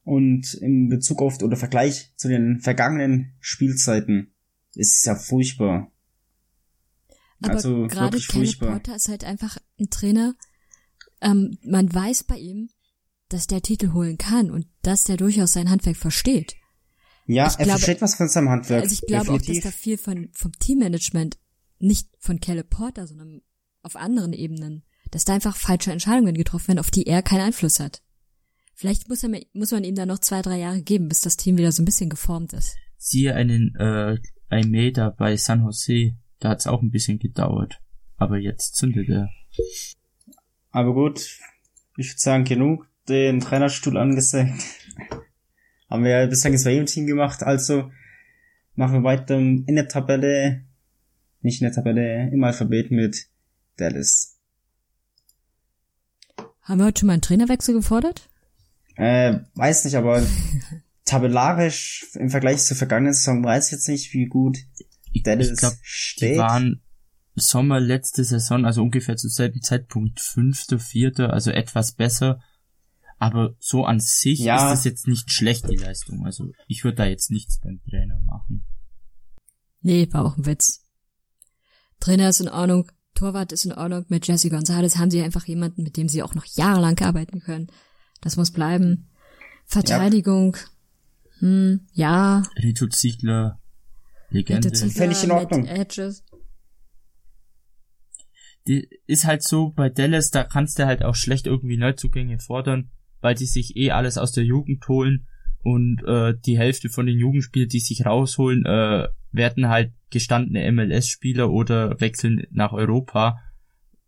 [SPEAKER 2] und in Bezug auf oder Vergleich zu den vergangenen Spielzeiten ist es ja furchtbar.
[SPEAKER 3] Aber
[SPEAKER 2] Also
[SPEAKER 3] gerade Caleb
[SPEAKER 2] furchtbar.
[SPEAKER 3] Porter ist halt einfach ein Trainer. Ähm, man weiß bei ihm, dass der Titel holen kann und dass der durchaus sein Handwerk versteht.
[SPEAKER 2] Ja,
[SPEAKER 3] Ich
[SPEAKER 2] er
[SPEAKER 3] glaube-
[SPEAKER 2] versteht was von seinem Handwerk.
[SPEAKER 3] Also ich glaube auch,
[SPEAKER 2] definitiv.
[SPEAKER 3] dass da viel von, vom Teammanagement, nicht von Kelle Porter, sondern auf anderen Ebenen, dass da einfach falsche Entscheidungen getroffen werden, auf die er keinen Einfluss hat. Vielleicht muss, er, muss man ihm da noch zwei, drei Jahre geben, bis das Team wieder so ein bisschen geformt ist.
[SPEAKER 4] Siehe einen äh, Almeida bei San Jose, da hat's auch ein bisschen gedauert. Aber jetzt zündet er.
[SPEAKER 2] Aber gut, ich würde sagen, genug den Trainerstuhl angesenkt. Haben wir ja bislang jetzt bei jedem Team gemacht, also machen wir weiter in der Tabelle, nicht in der Tabelle, im Alphabet mit Dallas.
[SPEAKER 3] Haben wir heute schon mal einen Trainerwechsel gefordert?
[SPEAKER 2] Äh, weiß nicht, aber tabellarisch im Vergleich zur vergangenen Saison weiß ich jetzt nicht, wie gut
[SPEAKER 4] Ich,
[SPEAKER 2] Dallas
[SPEAKER 4] ich glaube,
[SPEAKER 2] steht.
[SPEAKER 4] die waren Sommer letzte Saison, also ungefähr zu selben Zeitpunkt fünfter, vierter, also etwas besser. Aber so an sich
[SPEAKER 2] Ja.
[SPEAKER 4] ist das jetzt nicht schlecht, die Leistung. Also ich würde da jetzt nichts beim Trainer machen.
[SPEAKER 3] Nee, war auch ein Witz. Trainer ist in Ordnung, Torwart ist in Ordnung, mit Jesse Gonzalez haben sie einfach jemanden, mit dem sie auch noch jahrelang arbeiten können. Das muss bleiben. Verteidigung, hm, ja,
[SPEAKER 4] Rito Ziegler, Legende.
[SPEAKER 3] Ziegler
[SPEAKER 2] Völlig in Ordnung.
[SPEAKER 3] Edges.
[SPEAKER 4] die ist halt so bei Dallas, da kannst du halt auch schlecht irgendwie Neuzugänge fordern, weil die sich eh alles aus der Jugend holen und äh, die Hälfte von den Jugendspielern, die sich rausholen, äh, werden halt gestandene MLS-Spieler oder wechseln nach Europa,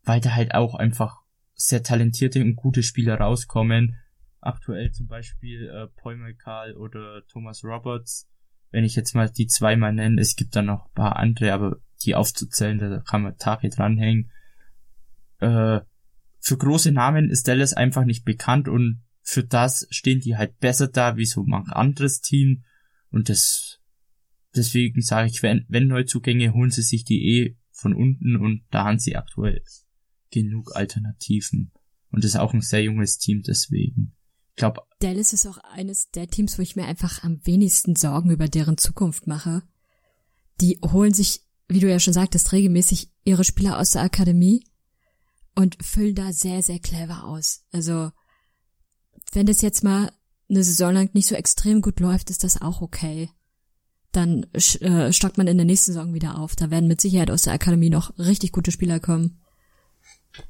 [SPEAKER 4] weil da halt auch einfach sehr talentierte und gute Spieler rauskommen. Aktuell zum Beispiel äh, Paul McCall oder Thomas Roberts. Wenn ich jetzt mal die zwei mal nenne, es gibt dann noch ein paar andere, aber die aufzuzählen, da kann man Tage dranhängen. Äh, für große Namen ist Dallas einfach nicht bekannt und für das stehen die halt besser da wie so manch anderes Team und das deswegen sage ich, wenn, wenn Neuzugänge, holen sie sich die eh von unten und da haben sie aktuell genug Alternativen und das ist auch ein sehr junges Team deswegen. Ich glaube,
[SPEAKER 3] Dallas ist auch eines der Teams, wo ich mir einfach am wenigsten Sorgen über deren Zukunft mache. Die holen sich, wie du ja schon sagtest, regelmäßig ihre Spieler aus der Akademie und füllen da sehr, sehr clever aus. Also, wenn das jetzt mal eine Saison lang nicht so extrem gut läuft, ist das auch okay. Dann äh, stockt man in der nächsten Saison wieder auf. Da werden mit Sicherheit aus der Akademie noch richtig gute Spieler kommen.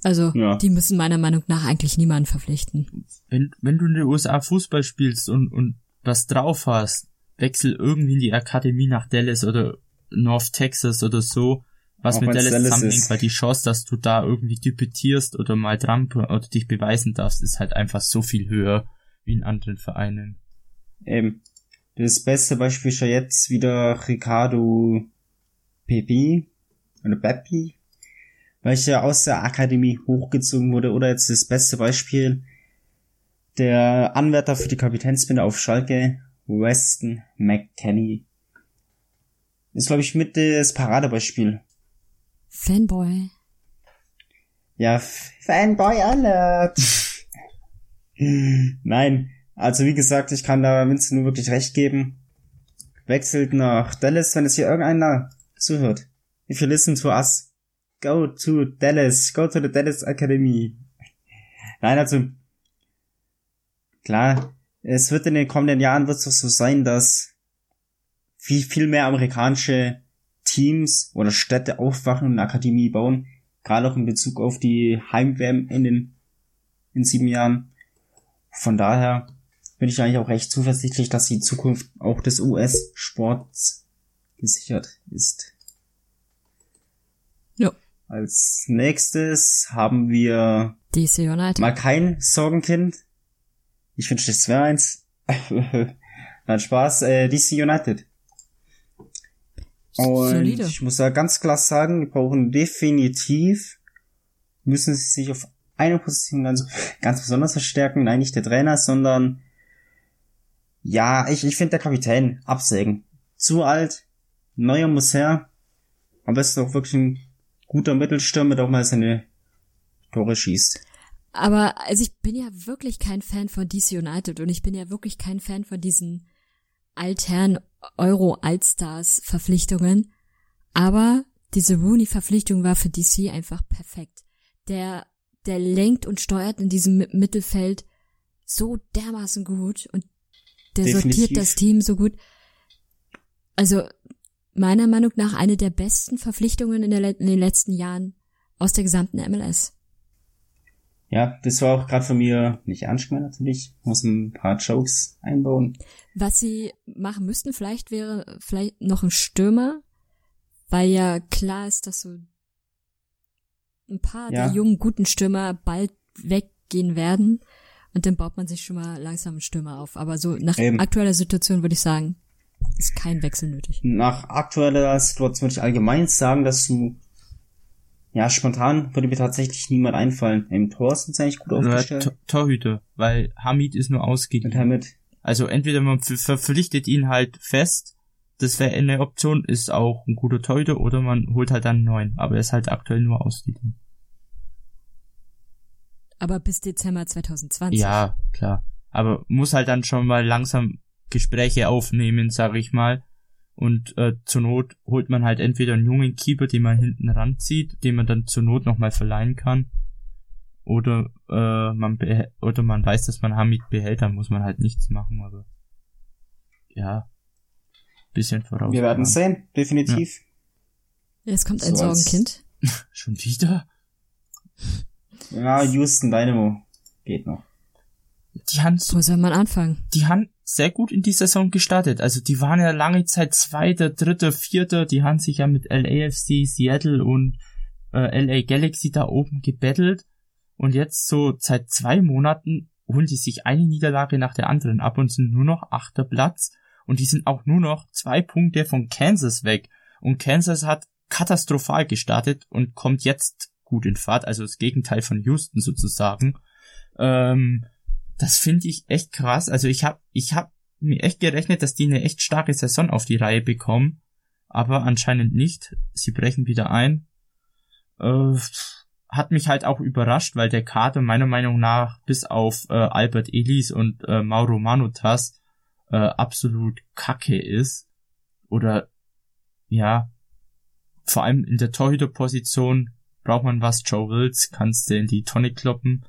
[SPEAKER 3] Also,
[SPEAKER 2] Ja.
[SPEAKER 3] die müssen meiner Meinung nach eigentlich niemanden verpflichten.
[SPEAKER 4] wenn, wenn du in den USA Fußball spielst und, und was drauf hast, wechsel irgendwie in die Akademie nach Dallas oder North Texas oder so, was
[SPEAKER 2] Auch
[SPEAKER 4] mit Dallas,
[SPEAKER 2] Dallas
[SPEAKER 4] zusammenhängt,
[SPEAKER 2] ist.
[SPEAKER 4] weil die Chance, dass du da irgendwie debütierst oder mal dran oder dich beweisen darfst, ist halt einfach so viel höher wie in anderen Vereinen.
[SPEAKER 2] Eben. Das beste Beispiel ist ja jetzt wieder Ricardo Pepi oder Beppi, welcher aus der Akademie hochgezogen wurde. Oder jetzt das beste Beispiel, der Anwärter für die Kapitänsbinde auf Schalke, Weston McKenney. Ist, glaube ich, mit das Paradebeispiel.
[SPEAKER 3] Fanboy.
[SPEAKER 2] Ja, Fanboy Alert. Nein, also wie gesagt, ich kann da Vincent nur wirklich recht geben. Wechselt nach Dallas, wenn es hier irgendeiner zuhört. If you listen to us, go to Dallas, go to the Dallas Academy. Nein, also klar, es wird in den kommenden Jahren wird es so sein, dass viel, viel mehr amerikanische Teams oder Städte aufwachen und eine Akademie bauen, gerade auch in Bezug auf die Heim-WM in den in sieben Jahren. Von daher bin ich eigentlich auch recht zuversichtlich, dass die Zukunft auch des US-Sports gesichert ist.
[SPEAKER 3] Ja.
[SPEAKER 2] Als nächstes haben wir
[SPEAKER 3] DC United.
[SPEAKER 2] mal kein Sorgenkind. Ich wünschte, es wäre eins. Nein, Spaß, äh, DC United. Und
[SPEAKER 3] Solide.
[SPEAKER 2] ich muss da ganz klar sagen, die brauchen definitiv, müssen sie sich auf eine Position ganz, ganz besonders verstärken. Nein, nicht der Trainer, sondern ja, ich, ich finde der Kapitän absägen. Zu alt, neuer muss her. Am besten auch wirklich ein guter Mittelstürmer, der auch mal seine Tore schießt.
[SPEAKER 3] Aber also ich bin ja wirklich kein Fan von DC United und ich bin ja wirklich kein Fan von diesen altherren Euro-Allstars-Verpflichtungen. Aber diese Rooney-Verpflichtung war für DC einfach perfekt. Der der lenkt und steuert in diesem Mi- Mittelfeld so dermaßen gut und der
[SPEAKER 2] Definitiv.
[SPEAKER 3] sortiert das Team so gut. Also meiner Meinung nach eine der besten Verpflichtungen in, der, in den letzten Jahren aus der gesamten MLS.
[SPEAKER 2] Ja, das war auch gerade von mir nicht ernst gemeint natürlich. Muss ein paar Jokes einbauen.
[SPEAKER 3] Was sie machen müssten, vielleicht wäre vielleicht noch ein Stürmer, weil ja klar ist, dass so ein paar
[SPEAKER 2] Ja.
[SPEAKER 3] der jungen, guten Stürmer bald weggehen werden. Und dann baut man sich schon mal langsam einen Stürmer auf. Aber so nach
[SPEAKER 2] Eben.
[SPEAKER 3] aktueller Situation würde ich sagen, ist kein Wechsel nötig.
[SPEAKER 2] Nach aktueller Situation würde ich allgemein sagen, dass du ja, spontan würde mir tatsächlich niemand einfallen. Im Tor sind sie eigentlich gut aufgestellt.
[SPEAKER 4] Tor- Torhüter, weil Hamid ist nur.
[SPEAKER 2] Hamid.
[SPEAKER 4] Also entweder man ver- verpflichtet ihn halt fest, das wäre eine Option, ist auch ein guter Torhüter, oder man holt halt dann einen neuen, aber er ist halt aktuell nur ausgeliehen.
[SPEAKER 3] Aber bis Dezember 2020.
[SPEAKER 4] Ja, klar. Aber muss halt dann schon mal langsam Gespräche aufnehmen, sag ich mal. Und äh, zur Not holt man halt entweder einen jungen Keeper, den man hinten ranzieht, den man dann zur Not nochmal verleihen kann. Oder äh, man oder man weiß, dass man Hamid behält, dann muss man halt nichts machen, aber ja. Bisschen voraus.
[SPEAKER 2] Wir werden sehen, definitiv.
[SPEAKER 3] Jetzt kommt ein
[SPEAKER 2] So
[SPEAKER 3] Sorgenkind.
[SPEAKER 4] Schon wieder?
[SPEAKER 2] Ja, Houston Dynamo geht noch.
[SPEAKER 4] Die haben
[SPEAKER 3] Wo soll man anfangen?
[SPEAKER 4] die haben sehr gut in die Saison gestartet. Also die waren ja lange Zeit Zweiter, Dritter, Vierter. Die haben sich ja mit LAFC, Seattle und äh, LA Galaxy da oben gebettelt. Und jetzt so seit zwei Monaten holen die sich eine Niederlage nach der anderen ab und sind nur noch achter Platz. Und die sind auch nur noch zwei Punkte von Kansas weg. Und Kansas hat katastrophal gestartet und kommt jetzt gut in Fahrt. Also das Gegenteil von Houston sozusagen. Ähm, das finde ich echt krass. Also ich habe ich hab mir echt gerechnet, dass die eine echt starke Saison auf die Reihe bekommen, aber anscheinend nicht. Sie brechen wieder ein. Äh, hat mich halt auch überrascht, weil der Kader meiner Meinung nach bis auf äh, Albert Elis und äh, Mauro Manutas äh, absolut kacke ist. Oder ja, vor allem in der Torhüterposition braucht man was. Joe Wills kannst du in die Tonne kloppen.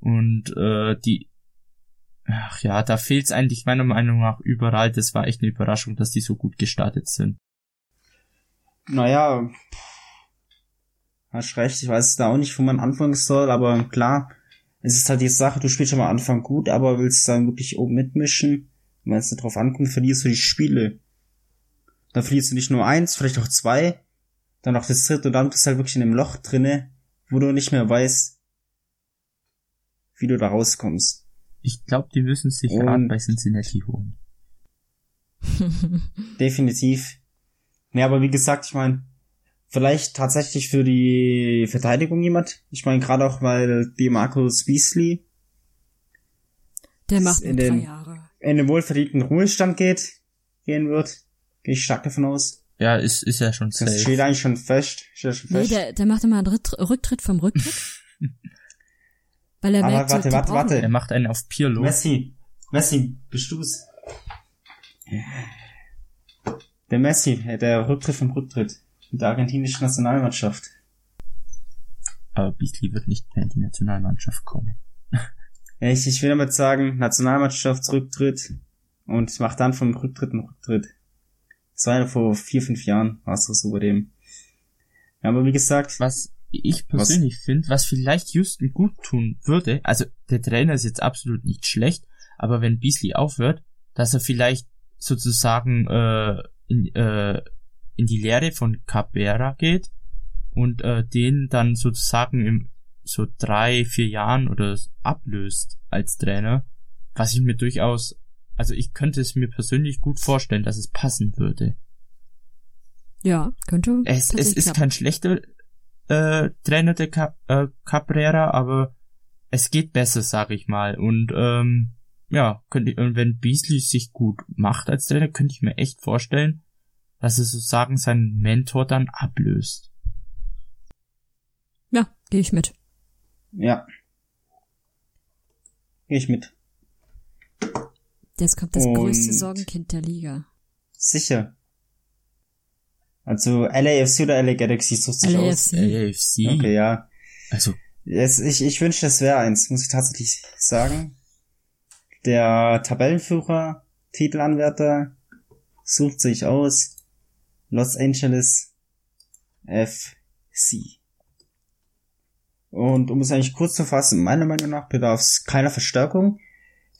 [SPEAKER 4] Und äh, die, ach ja, da fehlt's eigentlich meiner Meinung nach überall. Das war echt eine Überraschung, dass die so gut gestartet sind.
[SPEAKER 2] Naja, hast recht, ich weiß da auch nicht, wo man anfangen soll, aber klar, es ist halt die Sache, du spielst schon am Anfang gut, aber willst dann wirklich oben mitmischen. Wenn es nicht drauf ankommt, verlierst du die Spiele. Dann verlierst du nicht nur eins, vielleicht auch zwei, dann auch das dritte und dann bist du halt wirklich in einem Loch drinne, wo du nicht mehr weißt, wie du da rauskommst.
[SPEAKER 4] Ich glaube, die müssen sich gerade bei Cincinnati holen.
[SPEAKER 2] Definitiv. Ja, aber wie gesagt, ich meine, vielleicht tatsächlich für die Verteidigung jemand. Ich meine, gerade auch, weil die Marcus Beasley
[SPEAKER 3] Der macht
[SPEAKER 2] in den-
[SPEAKER 3] Jahre.
[SPEAKER 2] in den wohlverdienten Ruhestand geht, gehen wird. Gehe ich stark davon aus.
[SPEAKER 4] Ja, ist, ist ja schon
[SPEAKER 2] Das
[SPEAKER 4] safe.
[SPEAKER 2] steht eigentlich schon fest. Steht schon
[SPEAKER 3] Nee,
[SPEAKER 2] fest.
[SPEAKER 3] der, der macht immer einen Ritt, Rücktritt vom Rücktritt. weil er
[SPEAKER 2] Aber
[SPEAKER 3] merkt,
[SPEAKER 2] warte, warte, warte.
[SPEAKER 4] Er macht einen auf Pirlo.
[SPEAKER 2] Messi. Messi, bist du's? Der Messi, der Rücktritt vom Rücktritt. Mit der argentinischen Nationalmannschaft.
[SPEAKER 4] Aber Beasley wird nicht mehr in die Nationalmannschaft kommen.
[SPEAKER 2] Ich, ich will damit sagen, Nationalmannschaftsrücktritt und macht dann vom Rücktritt einen Rücktritt. Das war ja vor vier, fünf Jahren, war es so bei dem. Ja, aber wie gesagt,
[SPEAKER 4] Was ich persönlich finde, was vielleicht Houston gut tun würde, also der Trainer ist jetzt absolut nicht schlecht, aber wenn Beasley aufhört, dass er vielleicht sozusagen äh, in, äh, in die Lehre von Cabrera geht und äh, den dann sozusagen im so drei, vier Jahren oder ablöst als Trainer, was ich mir durchaus, also ich könnte es mir persönlich gut vorstellen, dass es passen würde.
[SPEAKER 3] Ja, könnte.
[SPEAKER 4] Es, es ist kein schlechter äh, Trainer der Cap äh, Cabrera, aber es geht besser, sag ich mal. Und ähm, ja, könnte und wenn Beasley sich gut macht als Trainer, könnte ich mir echt vorstellen, dass er sozusagen seinen Mentor dann ablöst.
[SPEAKER 3] Ja, gehe ich mit.
[SPEAKER 2] ja. Geh ich mit.
[SPEAKER 3] Jetzt kommt das
[SPEAKER 2] Und-
[SPEAKER 3] größte Sorgenkind der Liga.
[SPEAKER 2] Sicher. Also LAFC oder LA Galaxy sucht sich aus.
[SPEAKER 3] LAFC.
[SPEAKER 4] AFC.
[SPEAKER 2] Okay, ja.
[SPEAKER 4] Also
[SPEAKER 2] Es, ich, ich wünschte, es wäre eins, muss ich tatsächlich sagen. Der Tabellenführer, Titelanwärter, sucht sich aus Los Angeles FC. Und um es eigentlich kurz zu fassen, meiner Meinung nach bedarf es keiner Verstärkung.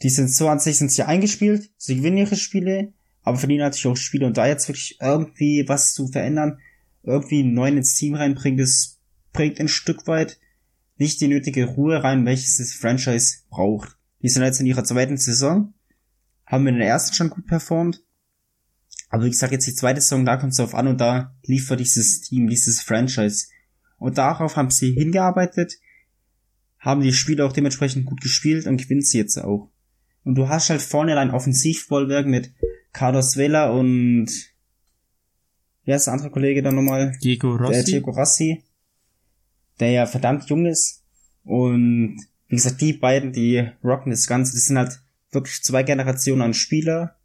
[SPEAKER 2] Die sind so an sich sind sie eingespielt, sie gewinnen ihre Spiele, aber verlieren natürlich auch Spiele und da jetzt wirklich irgendwie was zu verändern, irgendwie einen neuen ins Team reinbringen, das bringt ein Stück weit nicht die nötige Ruhe rein, welches das Franchise braucht. Die sind jetzt in ihrer zweiten Saison, haben in der ersten schon gut performt, aber wie gesagt, jetzt die zweite Saison, da kommt es drauf an und da liefert dieses Team, dieses Franchise. Und darauf haben sie hingearbeitet, haben die Spiele auch dementsprechend gut gespielt und gewinnen sie jetzt auch. Und du hast halt vorne ein Offensivbollwerk mit Carlos Vela und wer ist der andere Kollege dann nochmal?
[SPEAKER 4] Diego Rossi.
[SPEAKER 2] Der Diego Rossi, der ja verdammt jung ist. Und wie gesagt, die beiden, die rocken das Ganze, das sind halt wirklich zwei Generationen an Spieler.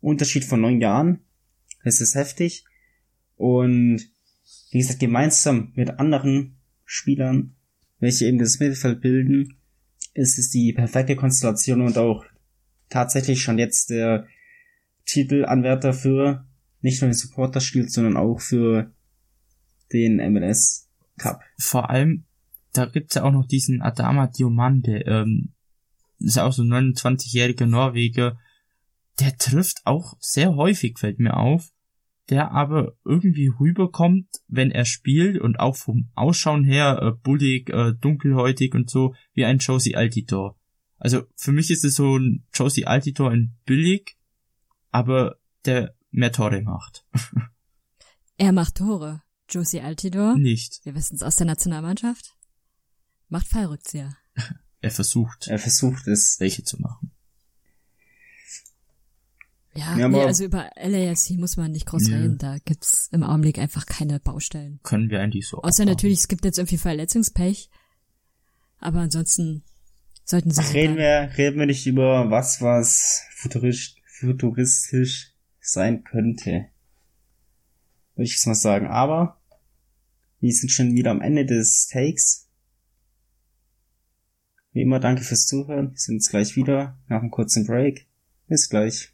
[SPEAKER 2] Unterschied von neun Jahren. Das ist heftig. Und wie gesagt, gemeinsam mit anderen Spielern, welche eben das Mittelfeld bilden, ist es die perfekte Konstellation und auch tatsächlich schon jetzt der Titelanwärter für nicht nur den Supporter Shield, sondern auch für den MLS Cup.
[SPEAKER 4] Vor allem, da gibt's ja auch noch diesen Adama Diomande, ähm, ist ja auch so ein 29-jähriger Norweger, der trifft auch sehr häufig, fällt mir auf, der aber irgendwie rüberkommt, wenn er spielt und auch vom Ausschauen her äh, bullig, äh, dunkelhäutig und so, wie ein Josie Altitor. Also für mich ist es so ein Josie Altitor in billig, aber der mehr Tore macht.
[SPEAKER 3] Er macht Tore. Josie Altidor.
[SPEAKER 4] Nicht.
[SPEAKER 3] Wir wissen es aus der Nationalmannschaft. Macht Fallrückzieher.
[SPEAKER 4] Er versucht,
[SPEAKER 2] Er versucht es.
[SPEAKER 4] welche zu machen.
[SPEAKER 3] Ja,
[SPEAKER 2] Ja,
[SPEAKER 3] nee, also über LAFC muss man nicht groß
[SPEAKER 4] Nö.
[SPEAKER 3] reden. Da gibt's im Augenblick einfach keine Baustellen.
[SPEAKER 4] Können wir eigentlich so
[SPEAKER 3] Außer
[SPEAKER 4] abhaken.
[SPEAKER 3] natürlich, es gibt jetzt irgendwie Verletzungspech. Aber ansonsten sollten sie
[SPEAKER 2] Ach,
[SPEAKER 3] sich
[SPEAKER 2] reden wir, reden wir nicht über was, was futuristisch, futuristisch sein könnte. Würde ich jetzt mal sagen. Aber wir sind schon wieder am Ende des Takes. Wie immer, danke fürs Zuhören. Wir sind jetzt gleich wieder nach einem kurzen Break. Bis gleich.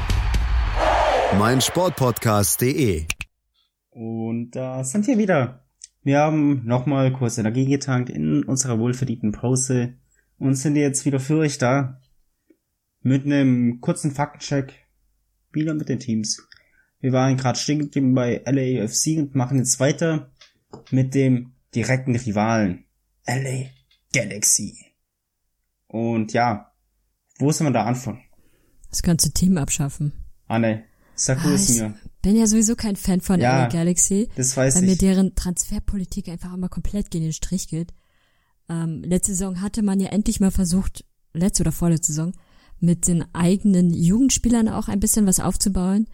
[SPEAKER 1] meinsportpodcast.de.
[SPEAKER 2] Und da sind wir wieder. Wir haben nochmal kurz Energie getankt in unserer wohlverdienten Pause und sind jetzt wieder für euch da. Mit einem kurzen Faktencheck. Wieder mit den Teams. Wir waren gerade stehen geblieben bei LAFC und machen jetzt weiter mit dem direkten Rivalen. LA Galaxy. Und ja, wo soll man da anfangen?
[SPEAKER 3] das ganze Team abschaffen.
[SPEAKER 2] Anne, sag du
[SPEAKER 3] Ah,
[SPEAKER 2] es
[SPEAKER 3] ich
[SPEAKER 2] mir.
[SPEAKER 3] bin ja sowieso kein Fan von
[SPEAKER 2] Ja,
[SPEAKER 3] LA Galaxy.
[SPEAKER 2] Das weiß
[SPEAKER 3] weil mir
[SPEAKER 2] ich.
[SPEAKER 3] deren Transferpolitik einfach immer komplett gegen den Strich geht. Ähm, letzte Saison hatte man ja endlich mal versucht, letzte oder vorletzte Saison, mit den eigenen Jugendspielern auch ein bisschen was aufzubauen.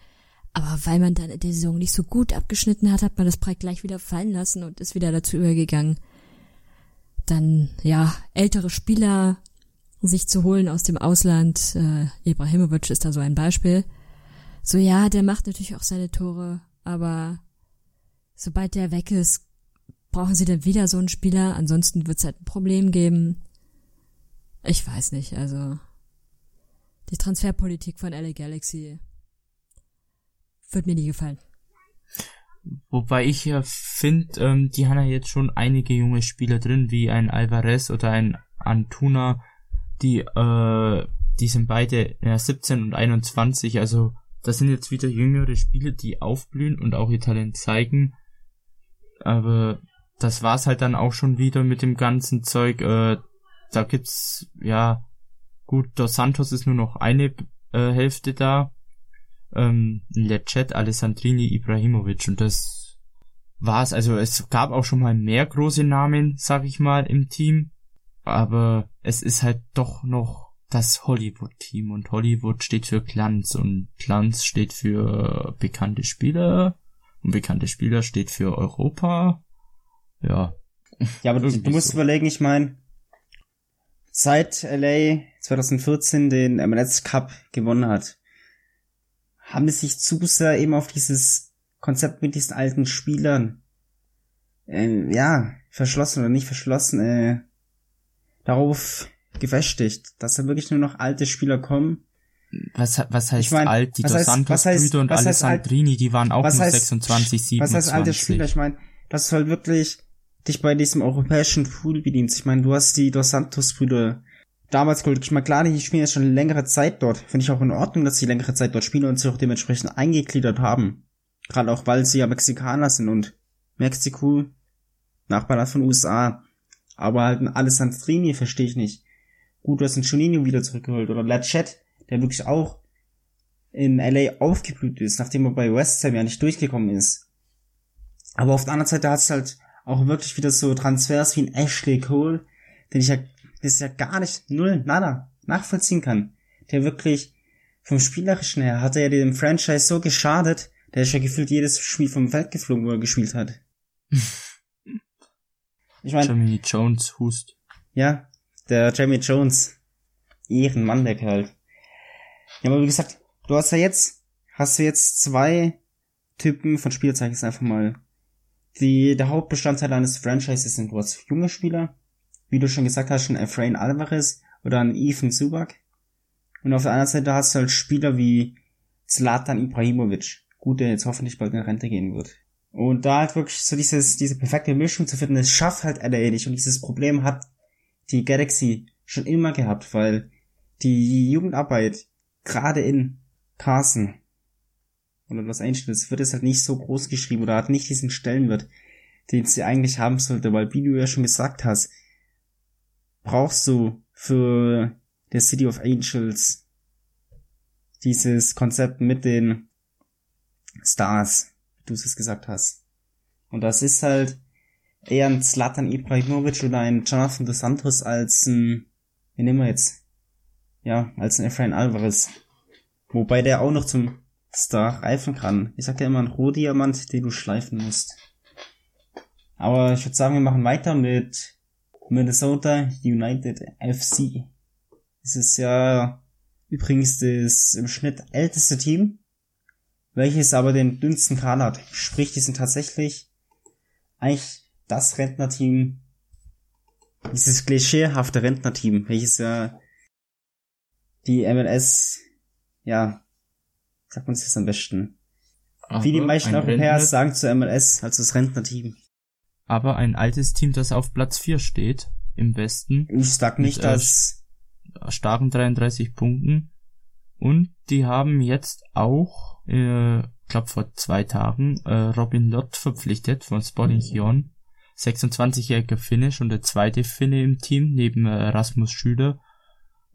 [SPEAKER 3] Aber weil man dann in der Saison nicht so gut abgeschnitten hat, hat man das Projekt gleich wieder fallen lassen und ist wieder dazu übergegangen, dann, ja, ältere Spieler sich zu holen aus dem Ausland. Äh, Ibrahimovic ist da so ein Beispiel. So, ja, der macht natürlich auch seine Tore, aber sobald der weg ist, brauchen sie dann wieder so einen Spieler. Ansonsten wird es halt ein Problem geben. Ich weiß nicht, also die Transferpolitik von LA Galaxy wird mir nie gefallen.
[SPEAKER 4] Wobei ich ja finde, ähm, die haben ja jetzt schon einige junge Spieler drin, wie ein Alvarez oder ein Antuna, die, äh, die sind beide ja, 17 und 21, also das sind jetzt wieder jüngere Spieler, die aufblühen und auch ihr Talent zeigen. Aber das war's halt dann auch schon wieder mit dem ganzen Zeug. Äh, da gibt's, ja, gut, Dos Santos ist nur noch eine äh, Hälfte da ähm, Lecet, Alessandrini, Ibrahimovic und das war's. Also es gab auch schon mal mehr große Namen, sag ich mal, im Team, aber es ist halt doch noch das Hollywood-Team und Hollywood steht für Glanz und Glanz steht für bekannte Spieler und bekannte Spieler steht für Europa. Ja.
[SPEAKER 2] Ja, aber du, du musst so. überlegen, ich meine, seit LA 2014 den MLS Cup gewonnen hat, haben es sich zu sehr eben auf dieses Konzept mit diesen alten Spielern, äh, ja, verschlossen oder nicht verschlossen, äh, darauf gefestigt, dass da wirklich nur noch alte Spieler kommen.
[SPEAKER 4] Was, was heißt ich mein, alt? Die Dos Santos Brüder und Alessandrini, die waren auch nur heißt, 26, 27.
[SPEAKER 2] Was heißt alte Spieler? Ich meine, dass du halt wirklich dich bei diesem europäischen Pool bedienst. Ich meine, du hast die Dos Santos Brüder damals geholt. Ich meine, klar, die spielen jetzt schon längere Zeit dort. Finde ich auch in Ordnung, dass sie längere Zeit dort spielen und sich auch dementsprechend eingegliedert haben. Gerade auch, weil sie ja Mexikaner sind und Mexiko, Nachbarland von USA. Aber halt ein Alessandrini verstehe ich nicht. Gut, du hast einen Juninho wieder zurückgeholt. Oder Lachet, der wirklich auch in LA aufgeblüht ist, nachdem er bei West Ham ja nicht durchgekommen ist. Aber auf der anderen Seite hat es halt auch wirklich wieder so Transfers wie ein Ashley Cole, den ich ja, das ja gar nicht, null, nada, nachvollziehen kann. Der wirklich vom Spielerischen her hat er ja dem Franchise so geschadet, der ist ja gefühlt jedes Spiel vom Feld geflogen, wo er gespielt hat.
[SPEAKER 4] ich meine. Jamie Jones hust.
[SPEAKER 2] Ja, der Jamie Jones. Ehrenmann, der Kerl. Ja, aber wie gesagt, du hast ja jetzt, hast du jetzt zwei Typen von Spielzeichen einfach mal. Die, der Hauptbestandteil eines Franchises sind, du hast junge Spieler, wie du schon gesagt hast, schon Efrain Alvarez oder ein Ethan Subak. Und auf der anderen Seite hast du halt Spieler wie Zlatan Ibrahimovic. Gut, der jetzt hoffentlich bald in Rente gehen wird. Und da halt wirklich so dieses, diese perfekte Mischung zu finden, das schafft halt LA nicht. Und dieses Problem hat die Galaxy schon immer gehabt, weil die Jugendarbeit gerade in Carson oder Los Angeles wird es halt nicht so groß geschrieben oder hat nicht diesen Stellenwert, den sie eigentlich haben sollte, weil wie du ja schon gesagt hast, brauchst du für der City of Angels dieses Konzept mit den Stars, wie du es gesagt hast. Und das ist halt eher ein Zlatan Ibrahimovic oder ein Jonathan dos Santos als ein, wie nehmen wir jetzt? Ja, als ein Efrain Alvarez. Wobei der auch noch zum Star reifen kann. Ich sag ja immer ein Rohdiamant, den du schleifen musst. Aber ich würde sagen, wir machen weiter mit Minnesota United FC. Das ist ja übrigens das im Schnitt älteste Team, welches aber den dünnsten Kader hat. Sprich, die sind tatsächlich eigentlich das Rentnerteam, dieses klischeehafte Rentnerteam, welches ja die MLS, ja, sagt man es jetzt am besten. Aber Wie die meisten Europäer sagen zu MLS, also das Rentnerteam.
[SPEAKER 4] Aber ein altes Team, das auf Platz 4 steht, im Westen.
[SPEAKER 2] Ich sag nicht, mit, äh, dass...
[SPEAKER 4] starken 33 Punkten. Und die haben jetzt auch, äh, glaube vor zwei Tagen, äh, Robin Lott verpflichtet von Sporting Gion. 26-jähriger Finne, schon der zweite Finne im Team, neben äh, Rasmus Schüler.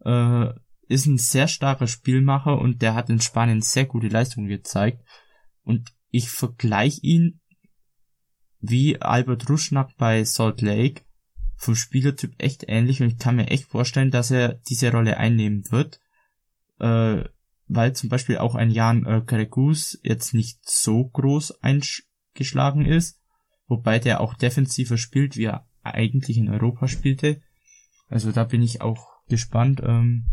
[SPEAKER 4] Äh, ist ein sehr starker Spielmacher und der hat in Spanien sehr gute Leistungen gezeigt. Und ich vergleiche ihn wie Albert Ruschnack bei Salt Lake vom Spielertyp echt ähnlich und ich kann mir echt vorstellen, dass er diese Rolle einnehmen wird, äh, weil zum Beispiel auch ein Jan äh, jetzt nicht so groß eingeschlagen ist, wobei der auch defensiver spielt, wie er eigentlich in Europa spielte. Also da bin ich auch gespannt. Ähm,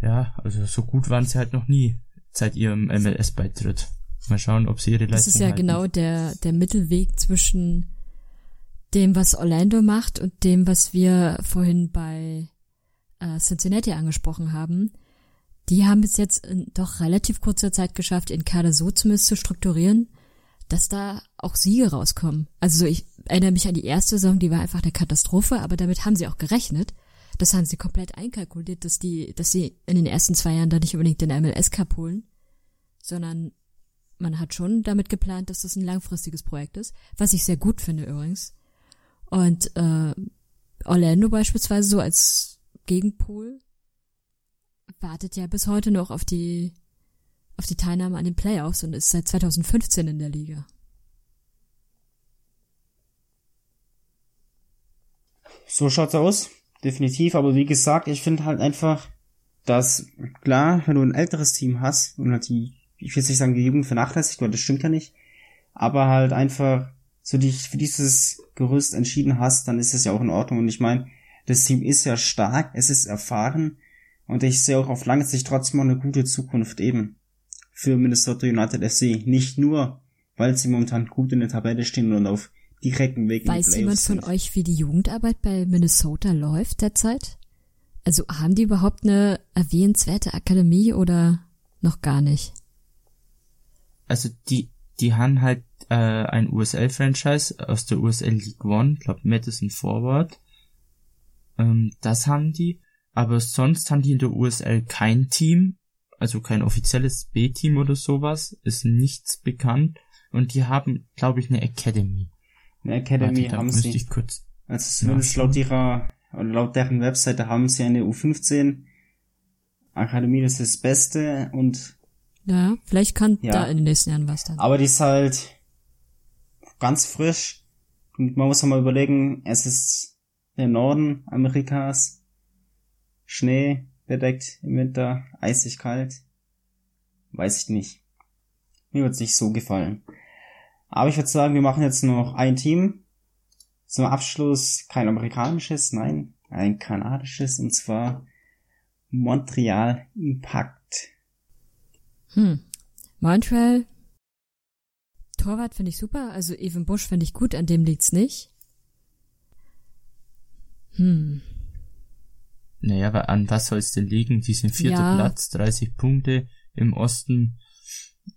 [SPEAKER 4] ja, also so gut waren sie halt noch nie seit ihrem MLS-Beitritt. Mal schauen, ob sie ihre Leistung
[SPEAKER 3] Das ist ja
[SPEAKER 4] halten.
[SPEAKER 3] genau der, der Mittelweg zwischen dem, was Orlando macht und dem, was wir vorhin bei äh, Cincinnati angesprochen haben. Die haben es jetzt in doch relativ kurzer Zeit geschafft, ihren Kader so zumindest zu strukturieren, dass da auch Siege rauskommen. Also ich erinnere mich an die erste Saison, die war einfach eine Katastrophe, aber damit haben sie auch gerechnet. Das haben sie komplett einkalkuliert, dass die, dass sie in den ersten zwei Jahren da nicht unbedingt den MLS Cup holen, sondern man hat schon damit geplant, dass das ein langfristiges Projekt ist, was ich sehr gut finde übrigens. Und äh, Orlando beispielsweise so als Gegenpol wartet ja bis heute noch auf die auf die Teilnahme an den Playoffs und ist seit 2015 in der Liga.
[SPEAKER 2] so schaut's aus. Definitiv. Aber wie gesagt, ich finde halt einfach, dass, klar, wenn du ein älteres Team hast und halt die, ich will nicht sagen, die Jugend vernachlässigt, weil das stimmt ja nicht, aber halt einfach so dich für dieses Gerüst entschieden hast, dann ist es ja auch in Ordnung. Und ich meine, das Team ist ja stark, es ist erfahren und ich sehe auch auf lange Sicht trotzdem auch eine gute Zukunft eben für Minnesota United SC. Nicht nur, weil sie momentan gut in der Tabelle stehen und auf direkten Weg
[SPEAKER 3] Weiß in die jemand von sind. euch, wie die Jugendarbeit bei Minnesota läuft derzeit? Also haben die überhaupt eine erwähnenswerte Akademie oder noch gar nicht?
[SPEAKER 4] Also die, die haben halt äh, ein USL-Franchise aus der USL League One, glaube Madison Forward. Ähm, das haben die. Aber sonst haben die in der USL kein Team, also kein offizielles B-Team oder sowas, ist nichts bekannt. Und die haben, glaube ich, eine Academy.
[SPEAKER 2] Eine Academy Warte, haben sie. Ich kurz also zumindest laut ihrer, laut deren Webseite haben sie eine U15 Akademie, das ist das Beste und
[SPEAKER 3] ja, vielleicht kann ja. da in den nächsten Jahren was dann.
[SPEAKER 2] Aber die ist halt ganz frisch. Und man muss auch mal überlegen, es ist der Norden Amerikas. Schnee bedeckt im Winter, eisig kalt. Weiß ich nicht. Mir wird's nicht so gefallen. Aber ich würde sagen, wir machen jetzt noch ein Team. Zum Abschluss kein amerikanisches, nein, ein kanadisches und zwar Montreal Impact.
[SPEAKER 3] Hm. Montreal. Torwart finde ich super, also Evan Bush finde ich gut, an dem liegt's nicht.
[SPEAKER 4] Hm. Naja, aber an was soll es denn liegen? Die sind vierter ja. Platz, 30 Punkte im Osten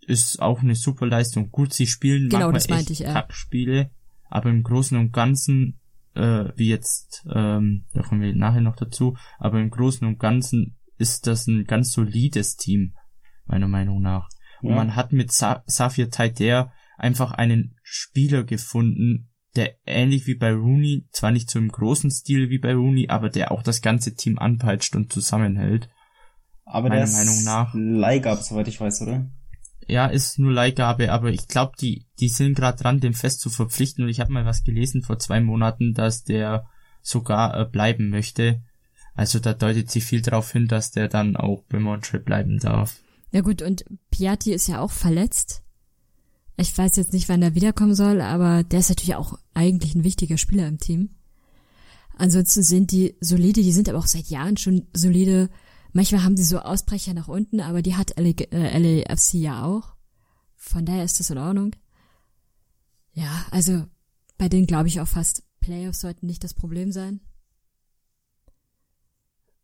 [SPEAKER 4] ist auch eine super Leistung. Gut, sie spielen genau, manchmal echt ich, ja. Kackspiele, aber im Großen und Ganzen, äh, wie jetzt, ähm, da kommen wir nachher noch dazu, aber im Großen und Ganzen ist das ein ganz solides Team, meiner Meinung nach. Ja. Und man hat mit Sa Safir Taider einfach einen Spieler gefunden, der ähnlich wie bei Rooney, zwar nicht so im großen Stil wie bei Rooney, aber der auch das ganze Team anpeitscht und zusammenhält.
[SPEAKER 2] Aber meiner der Meinung nach. Leihgab, soweit ich weiß, oder?
[SPEAKER 4] ja, ist nur Leihgabe, aber ich glaube, die, die sind gerade dran, dem fest zu verpflichten. Und ich habe mal was gelesen vor zwei Monaten, dass der sogar äh, bleiben möchte. Also da deutet sich viel darauf hin, dass der dann auch bei Montreal bleiben darf.
[SPEAKER 3] Ja gut, und Piatti ist ja auch verletzt. Ich weiß jetzt nicht, wann er wiederkommen soll, aber der ist natürlich auch eigentlich ein wichtiger Spieler im Team. Ansonsten sind die solide, die sind aber auch seit Jahren schon solide. Manchmal haben sie so Ausbrecher nach unten, aber die hat LA, äh, LAFC ja auch. Von daher ist das in Ordnung. Ja, also bei denen glaube ich auch fast, Playoffs sollten nicht das Problem sein.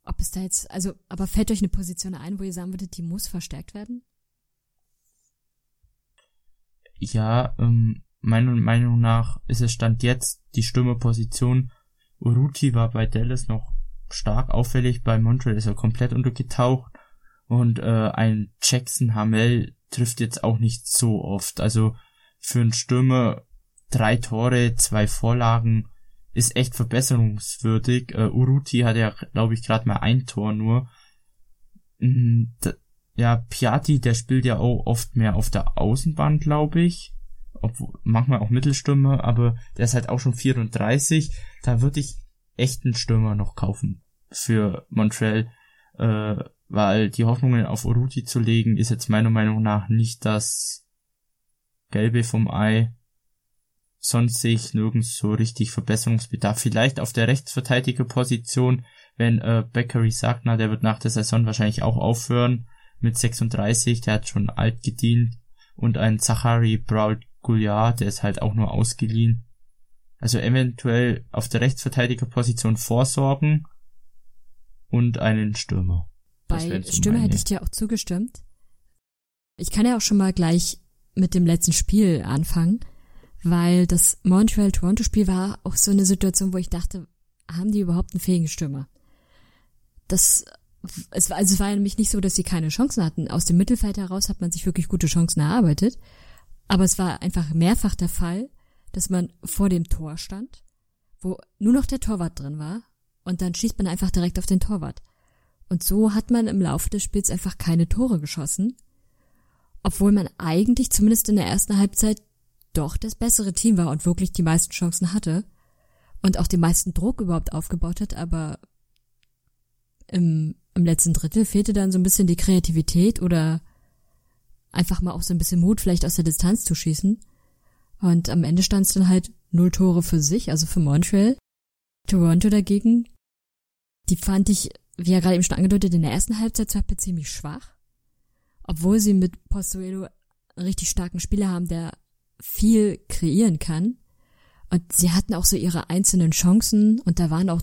[SPEAKER 3] Ob es da jetzt, also, aber fällt euch eine Position ein, wo ihr sagen würdet, die muss verstärkt werden?
[SPEAKER 4] Ja, ähm, meiner Meinung nach ist es Stand jetzt die Stürmerposition. Uruti war bei Dallas noch stark auffällig. Bei Montreal ist er komplett untergetaucht. Und äh, ein Jackson Hamel trifft jetzt auch nicht so oft. Also für einen Stürmer drei Tore, zwei Vorlagen ist echt verbesserungswürdig. Uh, Uruti hat ja, glaube ich, gerade mal ein Tor nur. Ja, Piatti, der spielt ja auch oft mehr auf der Außenbahn, glaube ich. Obwohl, manchmal auch Mittelstürmer, aber der ist halt auch schon 34. Da würde ich echt einen Stürmer noch kaufen für Montreal, äh, weil die Hoffnungen auf Uruti zu legen ist jetzt meiner Meinung nach nicht das Gelbe vom Ei. Sonst sehe ich nirgends so richtig Verbesserungsbedarf. Vielleicht auf der Rechtsverteidigerposition, wenn äh, Beckery sagt, na, der wird nach der Saison wahrscheinlich auch aufhören mit 36, der hat schon alt gedient. Und ein Zachary Brault Gouliard, der ist halt auch nur ausgeliehen. Also eventuell auf der Rechtsverteidigerposition vorsorgen und einen Stürmer.
[SPEAKER 3] Bei Stürmer hätte ich dir auch zugestimmt. Ich kann ja auch schon mal gleich mit dem letzten Spiel anfangen, weil das Montreal-Toronto-Spiel war auch so eine Situation, wo ich dachte, haben die überhaupt einen fähigen Stürmer? Das, es war, also es war ja nämlich nicht so, dass sie keine Chancen hatten. Aus dem Mittelfeld heraus hat man sich wirklich gute Chancen erarbeitet. Aber es war einfach mehrfach der Fall, dass man vor dem Tor stand, wo nur noch der Torwart drin war und dann schießt man einfach direkt auf den Torwart. Und so hat man im Laufe des Spiels einfach keine Tore geschossen, obwohl man eigentlich zumindest in der ersten Halbzeit doch das bessere Team war und wirklich die meisten Chancen hatte. und auch den meisten Druck überhaupt aufgebaut hat, aber im, im letzten Drittel fehlte dann so ein bisschen die Kreativität oder einfach mal auch so ein bisschen Mut, vielleicht aus der Distanz zu schießen. Und am Ende stand es dann halt null Tore für sich, also für Montreal. Toronto dagegen, die fand ich, wie ja gerade eben schon angedeutet, in der ersten Halbzeit zwar ziemlich schwach, obwohl sie mit Postuelo einen richtig starken Spieler haben, der viel kreieren kann. Und sie hatten auch so ihre einzelnen Chancen und da waren auch,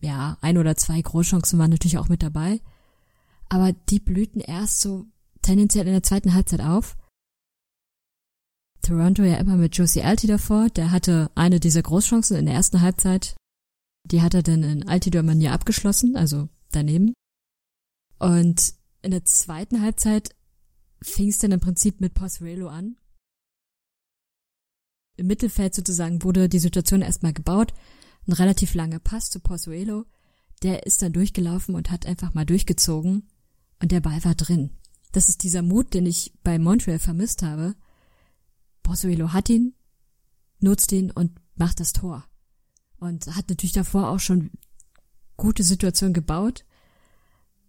[SPEAKER 3] ja, ein oder zwei Großchancen waren natürlich auch mit dabei. Aber die blühten erst so tendenziell in der zweiten Halbzeit auf. Toronto ja immer mit Josie Alti davor, der hatte eine dieser Großchancen in der ersten Halbzeit. Die hat er dann in Altidor-Manier abgeschlossen, also daneben. Und in der zweiten Halbzeit fing es dann im Prinzip mit Pozuelo an. Im Mittelfeld sozusagen wurde die Situation erstmal gebaut. Ein relativ langer Pass zu Pozuelo. Der ist dann durchgelaufen und hat einfach mal durchgezogen. Und der Ball war drin. Das ist dieser Mut, den ich bei Montreal vermisst habe. Pozuelo hat ihn, nutzt ihn und macht das Tor. Und hat natürlich davor auch schon gute Situationen gebaut.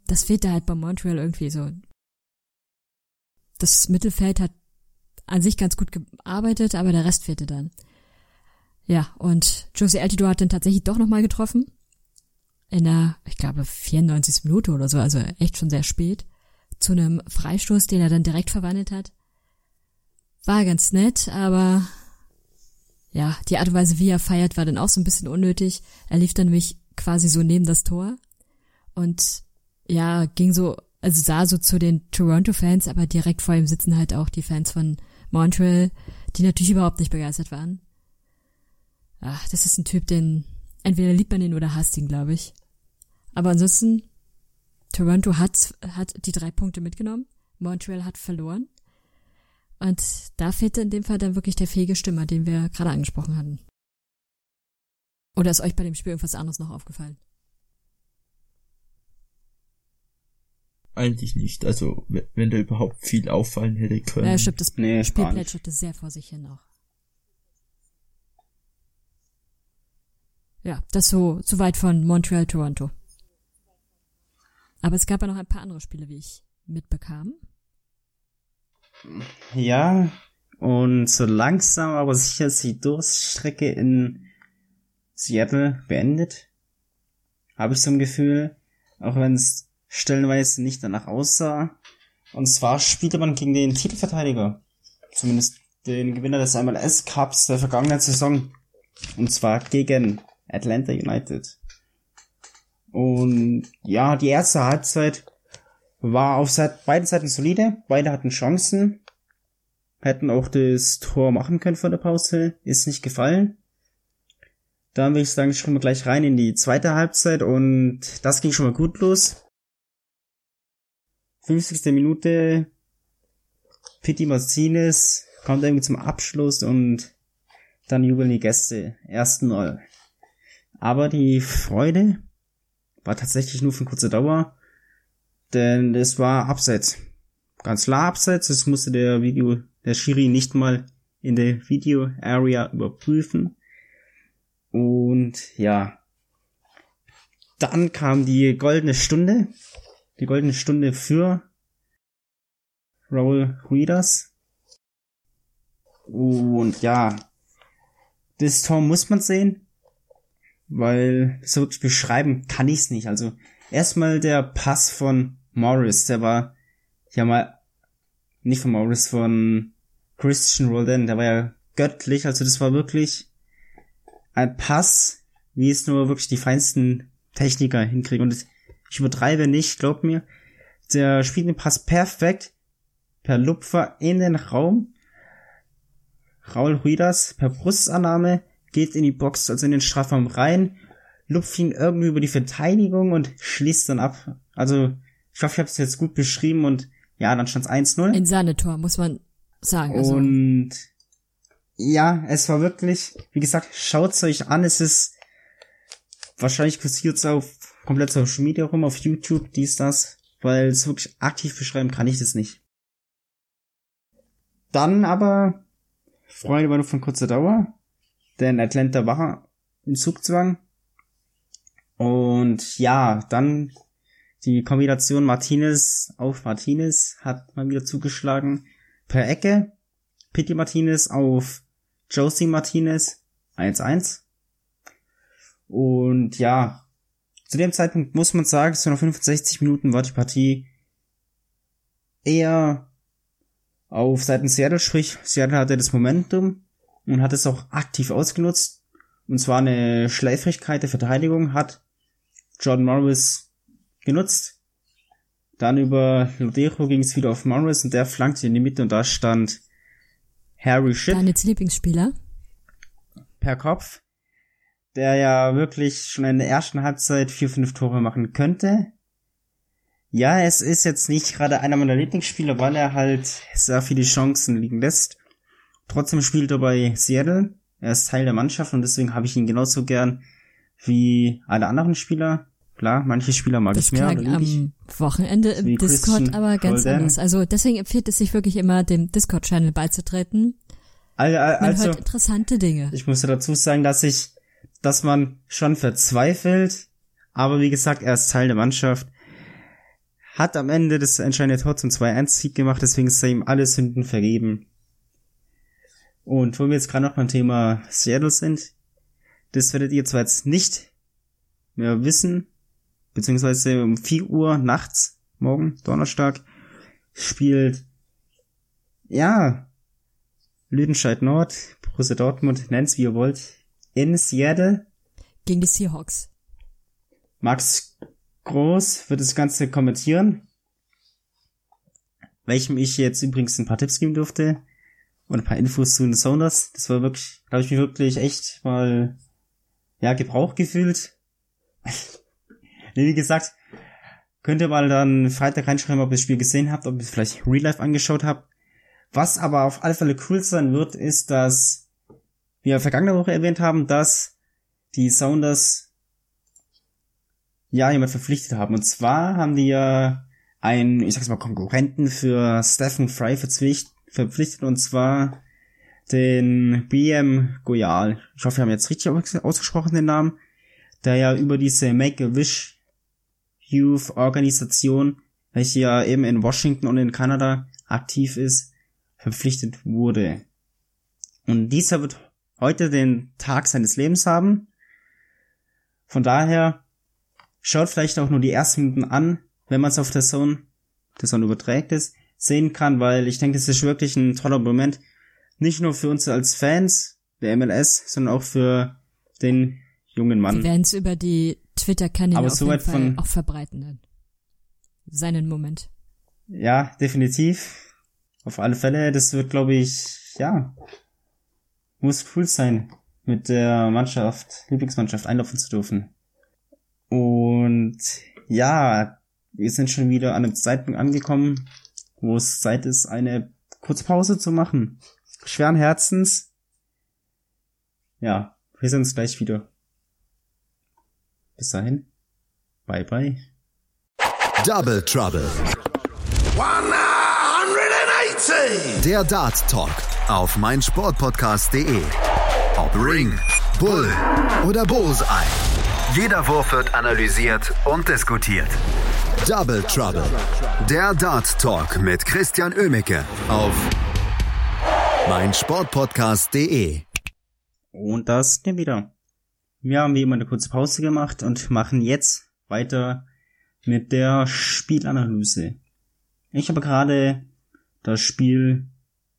[SPEAKER 3] Das fehlt da halt bei Montreal irgendwie so das Mittelfeld hat an sich ganz gut gearbeitet, aber der Rest fehlte dann. Ja, und Josie Altidor hat dann tatsächlich doch nochmal getroffen. In der, ich glaube, 94. Minute oder so, also echt schon sehr spät. Zu einem Freistoß, den er dann direkt verwandelt hat. War ganz nett, aber ja, die Art und Weise, wie er feiert, war dann auch so ein bisschen unnötig. Er lief dann nämlich quasi so neben das Tor und ja, ging so also sah so zu den Toronto-Fans, aber direkt vor ihm sitzen halt auch die Fans von Montreal, die natürlich überhaupt nicht begeistert waren. Ach, das ist ein Typ, den entweder liebt man ihn oder hasst ihn, glaube ich. Aber ansonsten, Toronto hat, hat die drei Punkte mitgenommen, Montreal hat verloren. Und da fehlte in dem Fall dann wirklich der fähige Stimmer, den wir gerade angesprochen hatten. Oder ist euch bei dem Spiel irgendwas anderes noch aufgefallen?
[SPEAKER 4] Eigentlich nicht. Also, wenn da überhaupt viel auffallen hätte können.
[SPEAKER 3] Ja, stimmt, das nee, Spiel plätscherte sehr vor sich hin auch. Ja, das so, so weit von Montreal, Toronto. Aber es gab ja noch ein paar andere Spiele, wie ich mitbekam.
[SPEAKER 2] Ja, und so langsam, aber sicher ist die Durststrecke in Seattle beendet. Habe ich so ein Gefühl. Auch wenn es stellenweise nicht danach aussah. Und zwar spielte man gegen den Titelverteidiger. Zumindest den Gewinner des MLS Cups der vergangenen Saison. Und zwar gegen Atlanta United. Und ja, die erste Halbzeit war auf beiden Seiten solide. Beide hatten Chancen. Hätten auch das Tor machen können vor der Pause. Ist nicht gefallen. Dann würde ich sagen, schauen wir gleich rein in die zweite Halbzeit und das ging schon mal gut los. 50. Minute Pitti Martinez kommt irgendwie zum Abschluss und dann jubeln die Gäste. Ersten Null. Aber die Freude war tatsächlich nur von kurzer Dauer, denn es war Abseits. Ganz klar Abseits, das musste der Video, der Schiri nicht mal in der Video Area überprüfen. Und ja, dann kam die goldene Stunde die goldene Stunde für Raul Ruidas. Und ja, das Tor muss man sehen, weil so wirklich beschreiben kann ich es nicht. Also erstmal der Pass von Morris, der war ja mal nicht von Morris, von Christian Roldan, der war ja göttlich, also das war wirklich ein Pass, wie es nur wirklich die feinsten Techniker hinkriegen. Und ich übertreibe nicht, glaub mir. Der spielt den Pass perfekt per Lupfer in den Raum. Raul Ruidas per Brustannahme geht in die Box, also in den Strafraum rein, lupft ihn irgendwie über die Verteidigung und schließt dann ab. Also, ich hoffe, ich habe es jetzt gut beschrieben und ja, dann stand es 1-0.
[SPEAKER 3] In seine Tor, muss man sagen. Also.
[SPEAKER 2] Und ja, es war wirklich, wie gesagt, schaut's euch an, es ist wahrscheinlich kursiert auf komplett Social Media rum, auf YouTube, dies, das, weil es wirklich aktiv beschreiben kann ich das nicht. Dann aber, Freunde war nur von kurzer Dauer, denn Atlanta war in Zugzwang. Und ja, dann die Kombination Martinez auf Martinez hat mal wieder zugeschlagen per Ecke. Pitti Martinez auf Josie Martinez 1-1. Und ja, zu dem Zeitpunkt muss man sagen, so nach 65 Minuten war die Partie eher auf Seiten Seattle, sprich Seattle hatte das Momentum und hat es auch aktiv ausgenutzt. Und zwar eine Schleifrigkeit der Verteidigung hat Jordan Morris genutzt. Dann über Lodero ging es wieder auf Morris und der flankte in die Mitte und da stand Harry Ship.
[SPEAKER 3] Deine Lieblingsspieler?
[SPEAKER 2] Per Kopf. Der ja wirklich schon in der ersten Halbzeit vier, fünf Tore machen könnte. Ja, es ist jetzt nicht gerade einer meiner Lieblingsspieler, weil er halt sehr viele Chancen liegen lässt. Trotzdem spielt er bei Seattle. Er ist Teil der Mannschaft und deswegen habe ich ihn genauso gern wie alle anderen Spieler. Klar, manche Spieler mag
[SPEAKER 3] das
[SPEAKER 2] ich mehr.
[SPEAKER 3] klang am Wochenende im Discord
[SPEAKER 2] Christian
[SPEAKER 3] aber ganz
[SPEAKER 2] Holden.
[SPEAKER 3] anders. Also deswegen empfiehlt es sich wirklich immer, dem Discord-Channel beizutreten.
[SPEAKER 2] Al- al-
[SPEAKER 3] Man
[SPEAKER 2] Also,
[SPEAKER 3] hört interessante Dinge.
[SPEAKER 2] ich muss dazu sagen, dass ich, dass man schon verzweifelt, aber wie gesagt, er ist Teil der Mannschaft. Hat am Ende das entscheidende Tor zum 2-1-Sieg gemacht, deswegen ist er ihm alle Sünden vergeben. Und wo wir jetzt gerade noch beim Thema Seattle sind, das werdet ihr zwar jetzt nicht mehr wissen, beziehungsweise um 4 Uhr nachts, morgen, Donnerstag, spielt, ja, Lüdenscheid Nord, Borussia Dortmund, nennt's wie ihr wollt, in Seattle.
[SPEAKER 3] Gegen die Seahawks.
[SPEAKER 2] Max Groß wird das Ganze kommentieren, welchem ich jetzt übrigens ein paar Tipps geben durfte und ein paar Infos zu den Sounders. Das war wirklich, da habe ich mich wirklich echt mal, ja, Gebrauch gefühlt. nee, wie gesagt, könnt ihr mal dann Freitag reinschreiben, ob ihr das Spiel gesehen habt, ob ihr es vielleicht Real Life angeschaut habt. Was aber auf alle Fälle cool sein wird, ist, dass wir vergangene Woche erwähnt haben, dass die Sounders ja jemand verpflichtet haben. Und zwar haben die ja einen, ich sag's mal, Konkurrenten für Stephen Fry verpflicht, verpflichtet und zwar den BM Goyal. Ich hoffe, wir haben jetzt richtig aus- ausgesprochen den Namen, der ja über diese Make-A-Wish Youth Organisation, welche ja eben in Washington und in Kanada aktiv ist, verpflichtet wurde. Und dieser wird heute den Tag seines Lebens haben. Von daher schaut vielleicht auch nur die ersten Minuten an, wenn man es auf der Zone, der Zone überträgt ist, sehen kann, weil ich denke, das ist wirklich ein toller Moment. Nicht nur für uns als Fans der MLS, sondern auch für den jungen
[SPEAKER 3] Wir
[SPEAKER 2] Mann.
[SPEAKER 3] werden es über die Twitter-Kanäle auf jeden Fall auch verbreiten dann. Seinen Moment.
[SPEAKER 2] Ja, definitiv. Auf alle Fälle, das wird, glaube ich, ja, muss cool sein, mit der Mannschaft, Lieblingsmannschaft einlaufen zu dürfen. Und ja, wir sind schon wieder an einem Zeitpunkt angekommen, wo es Zeit ist, eine kurze Pause zu machen. Schweren Herzens. Ja, wir sehen uns gleich wieder. Bis dahin. Bye bye.
[SPEAKER 1] Double Trouble.
[SPEAKER 5] 180!
[SPEAKER 1] Der Dart Talk auf meinsportpodcast.de. Ob Ring, Bull oder Bullseye. Jeder Wurf wird analysiert und diskutiert. Double Trouble. Der Dart Talk mit Christian Ömicke auf meinsportpodcast.de.
[SPEAKER 2] Und das sind wir wieder. Wir haben wie immer eine kurze Pause gemacht und machen jetzt weiter mit der Spielanalyse. Ich habe gerade das Spiel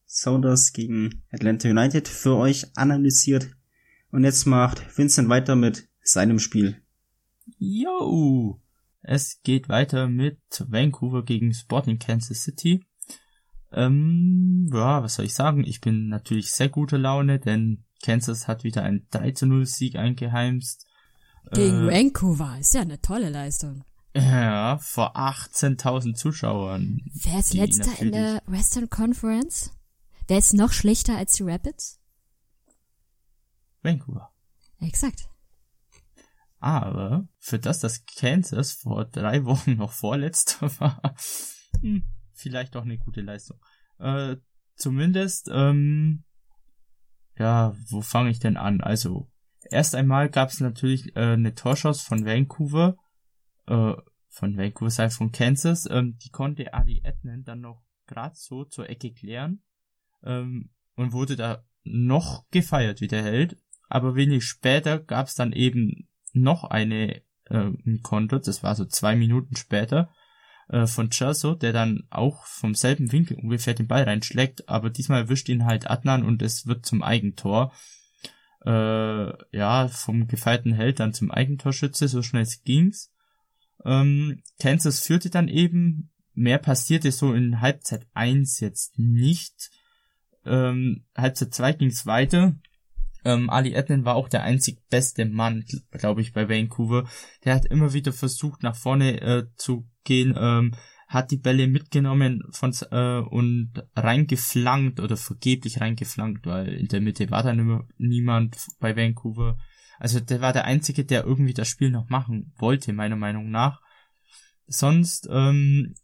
[SPEAKER 2] Sounders gegen Atlanta United für euch analysiert und jetzt macht Vincent weiter mit seinem Spiel.
[SPEAKER 4] Yo! Es geht weiter mit Vancouver gegen Sporting Kansas City. Ähm, ja, was soll ich sagen? Ich bin natürlich sehr guter Laune, denn Kansas hat wieder einen 3 zu 0 Sieg eingeheimst.
[SPEAKER 3] Gegen
[SPEAKER 4] Äh,
[SPEAKER 3] Vancouver. Ist ja eine tolle Leistung.
[SPEAKER 4] Ja, vor 18.000 Zuschauern.
[SPEAKER 3] Wer ist letzter in der Western Conference? Wer ist noch schlechter als die Rapids?
[SPEAKER 4] Vancouver.
[SPEAKER 3] Exakt.
[SPEAKER 4] Aber für das, dass Kansas vor drei Wochen noch vorletzter war, hm, vielleicht doch eine gute Leistung. Äh, zumindest, ähm, ja, wo fange ich denn an? Also, erst einmal gab es natürlich äh, eine Torschuss von Vancouver, äh, von Vancouver sei von Kansas, ähm, die konnte Ali Ednan dann noch gerade so zur Ecke klären ähm, und wurde da noch gefeiert wie der Held. Aber wenig später gab es dann eben noch eine äh, ein Konter, das war so zwei Minuten später, äh, von Cherso, der dann auch vom selben Winkel ungefähr den Ball reinschlägt, aber diesmal erwischt ihn halt Adnan und es wird zum Eigentor. Äh, ja, vom gefeierten Held dann zum Eigentorschütze, so schnell ging's. Ähm, Kansas führte dann eben, mehr passierte so in Halbzeit 1 jetzt nicht. Ähm, Halbzeit 2 ging's weiter. Ähm, Ali Edlin war auch der einzig beste Mann, glaube ich, bei Vancouver. Der hat immer wieder versucht, nach vorne äh, zu gehen, ähm, hat die Bälle mitgenommen von, äh, und reingeflankt oder vergeblich reingeflankt, weil in der Mitte war dann immer niemand bei Vancouver. Also der war der Einzige, der irgendwie das Spiel noch machen wollte, meiner Meinung nach. Sonst, ähm,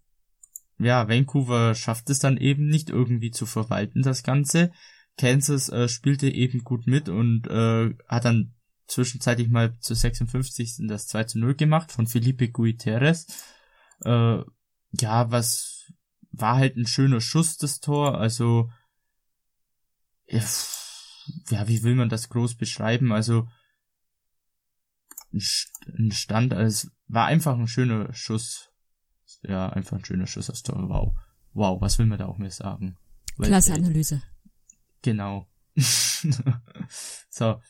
[SPEAKER 4] ja, Vancouver schafft es dann eben nicht irgendwie zu verwalten, das Ganze. Kansas äh, spielte eben gut mit und äh, hat dann zwischenzeitlich mal zu 56. das 2 zu 0 gemacht von Felipe Guiterres. Äh, ja, was war halt ein schöner Schuss, das Tor, also ja, wie will man das groß beschreiben? Also ein Stand, also es war einfach ein schöner Schuss. Ja, einfach ein schöner Schuss aufs Tor. Wow. Wow, was will man da auch mehr sagen?
[SPEAKER 3] Klasse Analyse.
[SPEAKER 4] Genau. so.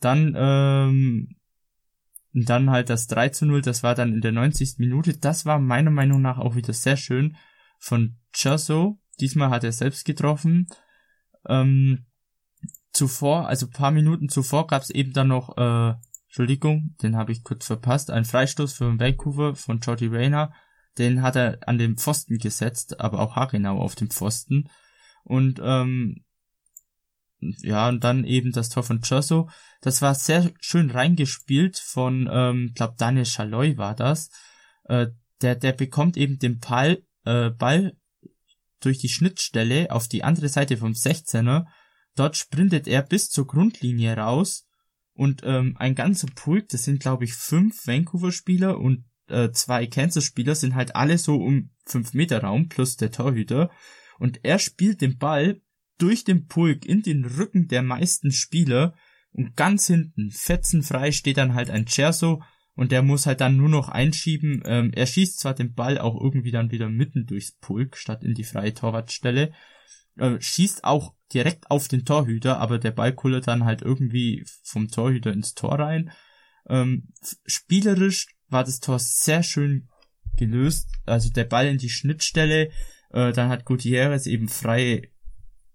[SPEAKER 4] Dann, ähm, dann halt das 3 zu 0, das war dann in der 90. Minute. Das war meiner Meinung nach auch wieder sehr schön von Chasso. Diesmal hat er selbst getroffen. Ähm, zuvor, also paar Minuten zuvor gab es eben dann noch, äh, Entschuldigung, den habe ich kurz verpasst, ein Freistoß für Vancouver von Jordi Rayner. Den hat er an den Pfosten gesetzt, aber auch haargenau auf dem Pfosten. Und ähm, ja, und dann eben das Tor von Chosso. Das war sehr schön reingespielt von, ähm, glaub Daniel Chaloy war das. Äh, der, der bekommt eben den Ball, äh, Ball durch die Schnittstelle auf die andere Seite vom 16er. Dort sprintet er bis zur Grundlinie raus und ähm, ein ganzer Pulk, das sind glaube ich fünf Vancouver-Spieler und äh, zwei Kansas-Spieler sind halt alle so um fünf Meter Raum plus der Torhüter und er spielt den Ball durch den Pulk in den Rücken der meisten Spieler und ganz hinten, fetzenfrei, steht dann halt ein Cherso und der muss halt dann nur noch einschieben. Ähm, er schießt zwar den Ball auch irgendwie dann wieder mitten durchs Pulk statt in die freie Torwartstelle, äh, schießt auch direkt auf den Torhüter, aber der Ball kullert dann halt irgendwie vom Torhüter ins Tor rein. Ähm, spielerisch war das Tor sehr schön gelöst, also der Ball in die Schnittstelle, äh, dann hat Gutierrez eben frei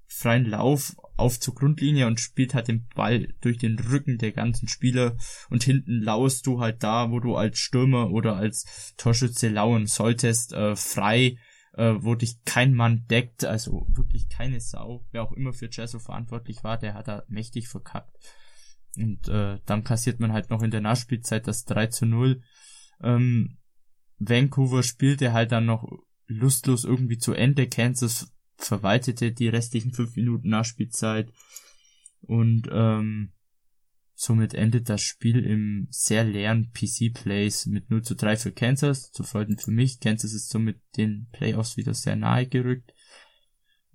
[SPEAKER 4] freien Lauf auf zur Grundlinie und spielt halt den Ball durch den Rücken der ganzen Spieler und hinten laust du halt da, wo du als Stürmer oder als Torschütze lauen solltest, äh, frei, äh, wo dich kein Mann deckt, also wirklich keine Sau. Wer auch immer für Cesso verantwortlich war, der hat da mächtig verkackt. Und äh, dann kassiert man halt noch in der Nachspielzeit das 3 zu 0. Ähm, Vancouver spielte halt dann noch lustlos irgendwie zu Ende. Kansas verwaltete die restlichen fünf Minuten Nachspielzeit und ähm, somit endet das Spiel im sehr leeren PC-Plays mit 0 zu 3 für Kansas, zu folgen für mich. Kansas ist somit den Playoffs wieder sehr nahe gerückt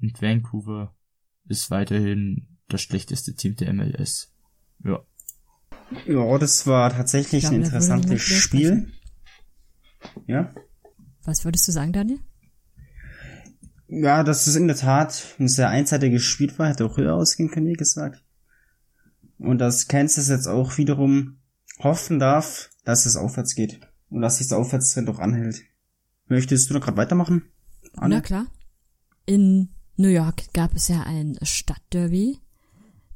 [SPEAKER 4] und Vancouver ist weiterhin das schlechteste Team der MLS. Ja.
[SPEAKER 2] Ja, das war tatsächlich glaube, ein interessantes Spiel. Ja.
[SPEAKER 3] Was würdest du sagen, Daniel?
[SPEAKER 2] Ja, dass es in der Tat ein sehr einseitiges Spiel war, hätte auch höher ausgehen können, wie gesagt. Und dass Kansas jetzt auch wiederum hoffen darf, dass es aufwärts geht. Und dass sich der Aufwärtstrend auch anhält. Möchtest du noch gerade weitermachen?
[SPEAKER 3] Anne? Na klar. In New York gab es ja ein Stadtderby,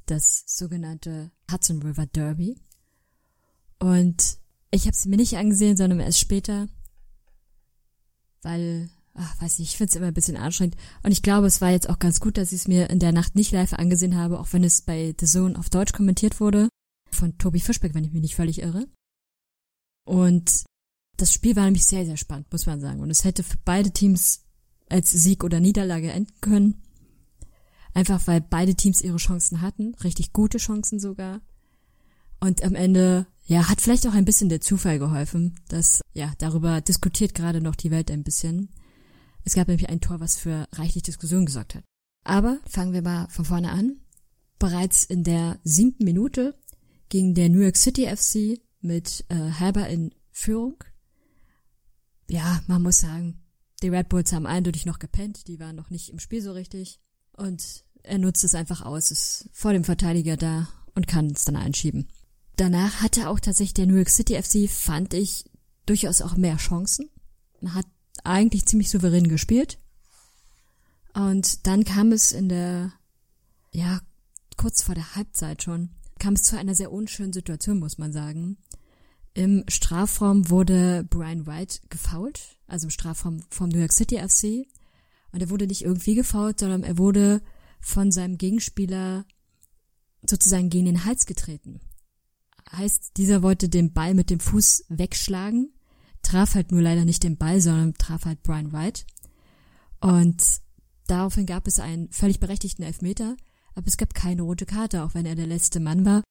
[SPEAKER 3] das sogenannte Hudson River Derby. Und ich habe es mir nicht angesehen, sondern erst später, weil ach, weiß nicht, ich finde es immer ein bisschen anstrengend. Und ich glaube, es war jetzt auch ganz gut, dass ich es mir in der Nacht nicht live angesehen habe, auch wenn es bei The Zone auf Deutsch kommentiert wurde. Von Tobi Fischbeck, wenn ich mich nicht völlig irre. Und das Spiel war nämlich sehr, sehr spannend, muss man sagen. Und es hätte für beide Teams als Sieg oder Niederlage enden können. Einfach weil beide Teams ihre Chancen hatten, richtig gute Chancen sogar. Und am Ende, ja, hat vielleicht auch ein bisschen der Zufall geholfen, dass, ja, darüber diskutiert gerade noch die Welt ein bisschen. Es gab nämlich ein Tor, was für reichlich Diskussion gesorgt hat. Aber fangen wir mal von vorne an. Bereits in der siebten Minute ging der New York City FC mit äh, Halber in Führung. Ja, man muss sagen, die Red Bulls haben eindeutig noch gepennt, die waren noch nicht im Spiel so richtig. Und er nutzt es einfach aus, ist vor dem Verteidiger da und kann es dann einschieben. Danach hatte auch tatsächlich der New York City FC, fand ich, durchaus auch mehr Chancen. Man hat eigentlich ziemlich souverän gespielt. Und dann kam es in der, ja, kurz vor der Halbzeit schon, kam es zu einer sehr unschönen Situation, muss man sagen. Im Strafraum wurde Brian White gefoult, also im Strafraum vom New York City FC. Und er wurde nicht irgendwie gefoult, sondern er wurde von seinem Gegenspieler sozusagen gegen den Hals getreten. Heißt, dieser wollte den Ball mit dem Fuß wegschlagen, traf halt nur leider nicht den Ball, sondern traf halt Brian White. Und daraufhin gab es einen völlig berechtigten Elfmeter, aber es gab keine rote Karte, auch wenn er der letzte Mann war.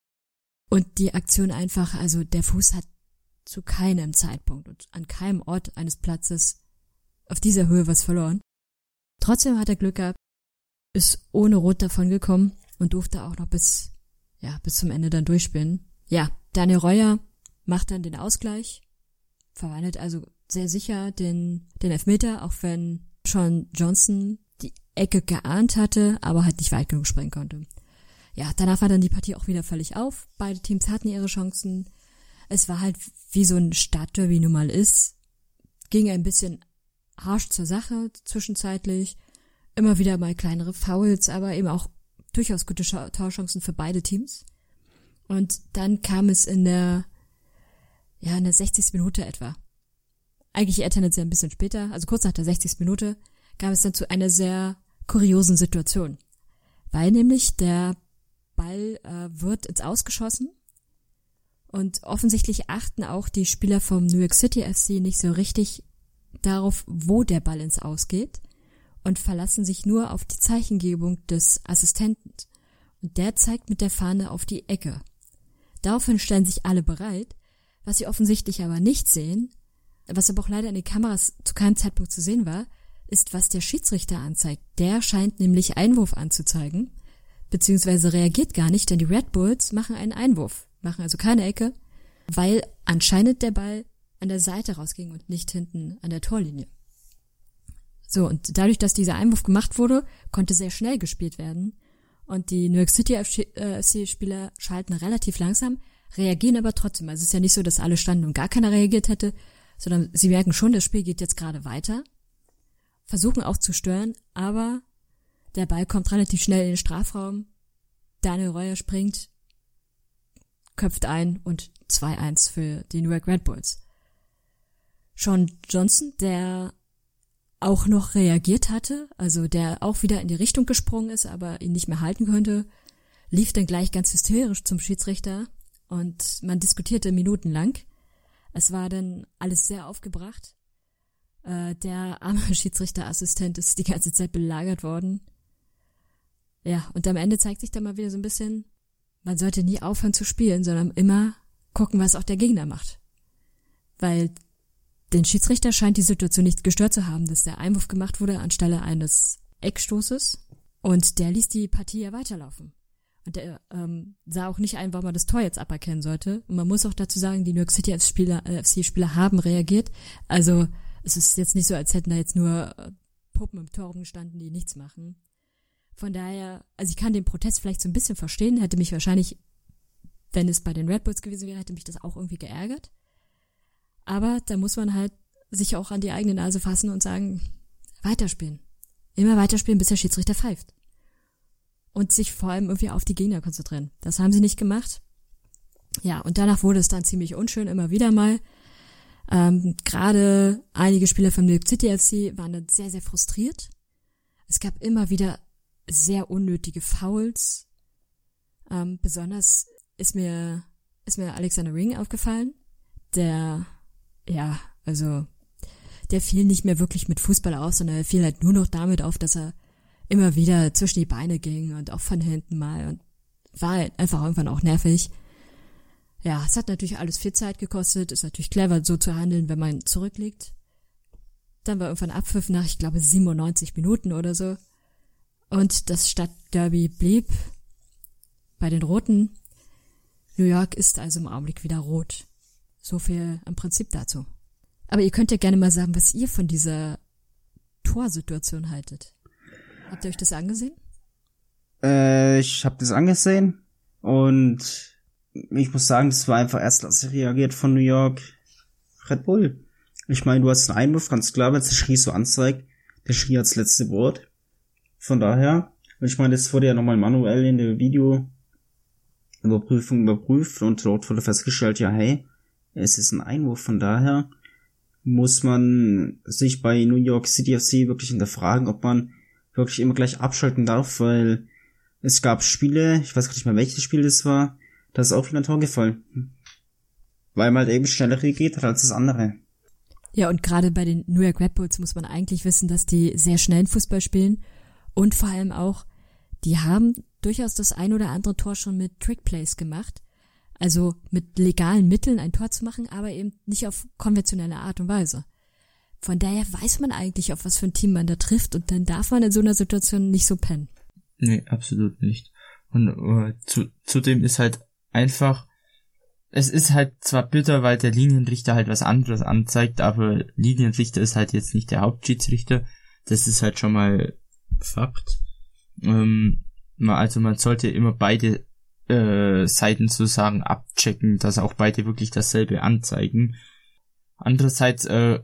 [SPEAKER 3] Und die Aktion einfach, also der Fuß hat zu keinem Zeitpunkt und an keinem Ort eines Platzes auf dieser Höhe was verloren. Trotzdem hat er Glück gehabt, ist ohne Rot davongekommen und durfte auch noch bis, ja, bis zum Ende dann durchspielen. Ja, Daniel Reuer macht dann den Ausgleich, verwandelt also sehr sicher den, den Elfmeter, auch wenn Sean Johnson die Ecke geahnt hatte, aber halt nicht weit genug springen konnte. Ja, danach war dann die Partie auch wieder völlig auf. Beide Teams hatten ihre Chancen es war halt wie so ein Stadtderby nun mal ist, ging ein bisschen harsch zur Sache zwischenzeitlich, immer wieder mal kleinere Fouls, aber eben auch durchaus gute Torchancen für beide Teams. Und dann kam es in der, ja, in der 60. Minute etwa. Eigentlich eher tendenziell ein bisschen später, also kurz nach der 60. Minute, kam es dann zu einer sehr kuriosen Situation. Weil nämlich der Ball äh, wird ins Ausgeschossen und offensichtlich achten auch die Spieler vom New York City FC nicht so richtig darauf, wo der Ball ins Ausgeht und verlassen sich nur auf die Zeichengebung des Assistenten. Und der zeigt mit der Fahne auf die Ecke. Daraufhin stellen sich alle bereit, was sie offensichtlich aber nicht sehen, was aber auch leider in den Kameras zu keinem Zeitpunkt zu sehen war, ist, was der Schiedsrichter anzeigt. Der scheint nämlich Einwurf anzuzeigen, beziehungsweise reagiert gar nicht, denn die Red Bulls machen einen Einwurf machen also keine Ecke, weil anscheinend der Ball an der Seite rausging und nicht hinten an der Torlinie. So, und dadurch, dass dieser Einwurf gemacht wurde, konnte sehr schnell gespielt werden. Und die New York City FC-Spieler schalten relativ langsam, reagieren aber trotzdem. Also es ist ja nicht so, dass alle standen und gar keiner reagiert hätte, sondern sie merken schon, das Spiel geht jetzt gerade weiter, versuchen auch zu stören, aber der Ball kommt relativ schnell in den Strafraum. Daniel Reuer springt, köpft ein und 2-1 für die New York Red Bulls. Sean Johnson, der auch noch reagiert hatte, also der auch wieder in die Richtung gesprungen ist, aber ihn nicht mehr halten konnte, lief dann gleich ganz hysterisch zum Schiedsrichter und man diskutierte minutenlang. Es war dann alles sehr aufgebracht. Äh, der arme Schiedsrichterassistent ist die ganze Zeit belagert worden. Ja, und am Ende zeigt sich dann mal wieder so ein bisschen, man sollte nie aufhören zu spielen, sondern immer gucken, was auch der Gegner macht. Weil den Schiedsrichter scheint die Situation nicht gestört zu haben, dass der Einwurf gemacht wurde anstelle eines Eckstoßes und der ließ die Partie ja weiterlaufen. Und der ähm, sah auch nicht ein, warum man das Tor jetzt aberkennen sollte. Und man muss auch dazu sagen, die New York City FC-Spieler äh, FC haben reagiert. Also es ist jetzt nicht so, als hätten da jetzt nur äh, Puppen im Tor rumgestanden, die nichts machen. Von daher, also ich kann den Protest vielleicht so ein bisschen verstehen, hätte mich wahrscheinlich, wenn es bei den Red Bulls gewesen wäre, hätte mich das auch irgendwie geärgert. Aber da muss man halt sich auch an die eigene Nase fassen und sagen, weiterspielen. Immer weiterspielen, bis der Schiedsrichter pfeift. Und sich vor allem irgendwie auf die Gegner konzentrieren. Das haben sie nicht gemacht. Ja, und danach wurde es dann ziemlich unschön, immer wieder mal. Ähm, Gerade einige Spieler von New York City FC waren dann sehr, sehr frustriert. Es gab immer wieder sehr unnötige Fouls. Ähm, besonders ist mir, ist mir Alexander Ring aufgefallen, der, ja, also, der fiel nicht mehr wirklich mit Fußball auf, sondern er fiel halt nur noch damit auf, dass er immer wieder zwischen die Beine ging und auch von hinten mal und war halt einfach irgendwann auch nervig. Ja, es hat natürlich alles viel Zeit gekostet, ist natürlich clever, so zu handeln, wenn man zurückliegt. Dann war irgendwann Abpfiff nach, ich glaube, 97 Minuten oder so. Und das Stadtderby blieb bei den Roten. New York ist also im Augenblick wieder rot. So viel im Prinzip dazu. Aber ihr könnt ja gerne mal sagen, was ihr von dieser Torsituation haltet. Habt ihr euch das angesehen?
[SPEAKER 2] Äh, ich habe das angesehen und ich muss sagen, das war einfach erstklassig reagiert von New York Red Bull. Ich meine, du hast einen Einwurf, ganz klar, wenn es Schiri so anzeigt, der Schiri als letzte Wort. Von daher, und ich meine, das wurde ja nochmal manuell in der Videoüberprüfung überprüft und dort wurde festgestellt, ja, hey, es ist ein Einwurf, von daher muss man sich bei New York City FC wirklich hinterfragen, ob man wirklich immer gleich abschalten darf, weil es gab Spiele, ich weiß gar nicht mehr welches Spiel das war, da ist auch wieder ein Tor gefallen. Weil man halt eben schneller reagiert hat als das andere.
[SPEAKER 3] Ja, und gerade bei den New York Red Bulls muss man eigentlich wissen, dass die sehr schnellen Fußball spielen und vor allem auch, die haben durchaus das ein oder andere Tor schon mit Trickplays gemacht. Also mit legalen Mitteln ein Tor zu machen, aber eben nicht auf konventionelle Art und Weise. Von daher weiß man eigentlich, auf was für ein Team man da trifft und dann darf man in so einer Situation nicht so pennen.
[SPEAKER 4] Nee, absolut nicht. Und uh, zu, zudem ist halt einfach, es ist halt zwar bitter, weil der Linienrichter halt was anderes anzeigt, aber Linienrichter ist halt jetzt nicht der Hauptschiedsrichter. Das ist halt schon mal Fakt. Ähm, also man sollte immer beide äh, Seiten sozusagen abchecken, dass auch beide wirklich dasselbe anzeigen. Andererseits äh,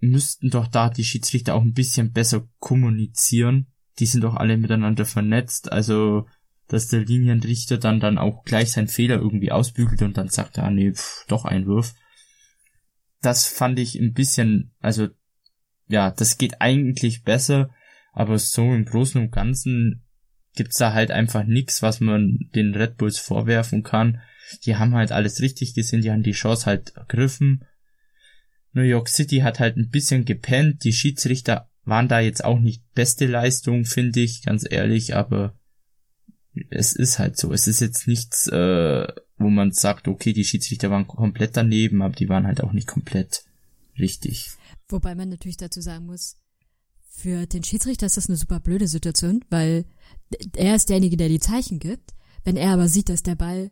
[SPEAKER 4] müssten doch da die Schiedsrichter auch ein bisschen besser kommunizieren. Die sind doch alle miteinander vernetzt, also dass der Linienrichter dann dann auch gleich seinen Fehler irgendwie ausbügelt und dann sagt, ah nee, pff, doch Einwurf. Das fand ich ein bisschen, also ja, das geht eigentlich besser, aber so im Großen und Ganzen gibt's da halt einfach nichts, was man den Red Bulls vorwerfen kann. Die haben halt alles richtig gesehen, die haben die Chance halt ergriffen. New York City hat halt ein bisschen gepennt, die Schiedsrichter waren da jetzt auch nicht beste Leistung, finde ich, ganz ehrlich, aber es ist halt so. Es ist jetzt nichts, äh, wo man sagt, okay, die Schiedsrichter waren komplett daneben, aber die waren halt auch nicht komplett richtig.
[SPEAKER 3] Wobei man natürlich dazu sagen muss, für den Schiedsrichter ist das eine super blöde Situation, weil er ist derjenige, der die Zeichen gibt. Wenn er aber sieht, dass der Ball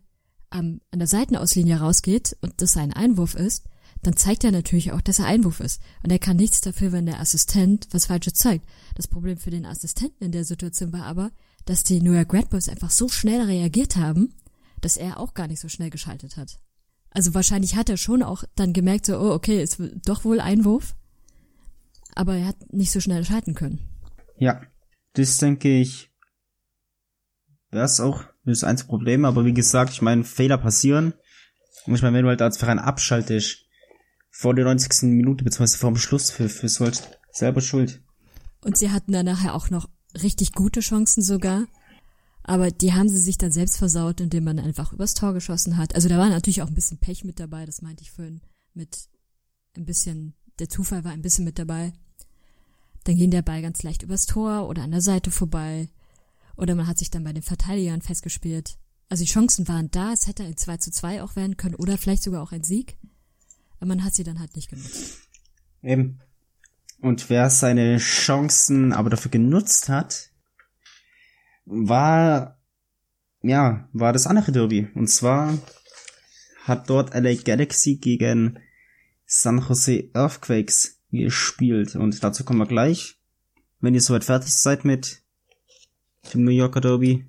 [SPEAKER 3] am, an der Seitenauslinie rausgeht und das ein Einwurf ist, dann zeigt er natürlich auch, dass er Einwurf ist. Und er kann nichts dafür, wenn der Assistent was Falsches zeigt. Das Problem für den Assistenten in der Situation war aber, dass die New York Red Bulls einfach so schnell reagiert haben, dass er auch gar nicht so schnell geschaltet hat. Also wahrscheinlich hat er schon auch dann gemerkt, so, oh, okay, ist doch wohl Einwurf. Aber er hat nicht so schnell schalten können.
[SPEAKER 2] Ja, das denke ich, wäre es auch das einzige Problem. Aber wie gesagt, ich meine, Fehler passieren. Und ich meine, wenn du halt als Verein abschaltest, vor der 90. Minute, beziehungsweise vor dem Schluss für, für solch selber schuld.
[SPEAKER 3] Und sie hatten dann nachher auch noch richtig gute Chancen sogar. Aber die haben sie sich dann selbst versaut, indem man einfach übers Tor geschossen hat. Also da war natürlich auch ein bisschen Pech mit dabei, das meinte ich vorhin. Mit ein bisschen, der Zufall war ein bisschen mit dabei. Dann ging der Ball ganz leicht übers Tor oder an der Seite vorbei. Oder man hat sich dann bei den Verteidigern festgespielt. Also die Chancen waren da, es hätte ein 2 zu 2 auch werden können oder vielleicht sogar auch ein Sieg. Aber man hat sie dann halt nicht genutzt.
[SPEAKER 2] Eben. Und wer seine Chancen aber dafür genutzt hat, war, ja, war das andere Derby. Und zwar hat dort LA Galaxy gegen San Jose Earthquakes gespielt. Und dazu kommen wir gleich, wenn ihr soweit fertig seid mit dem New Yorker Derby.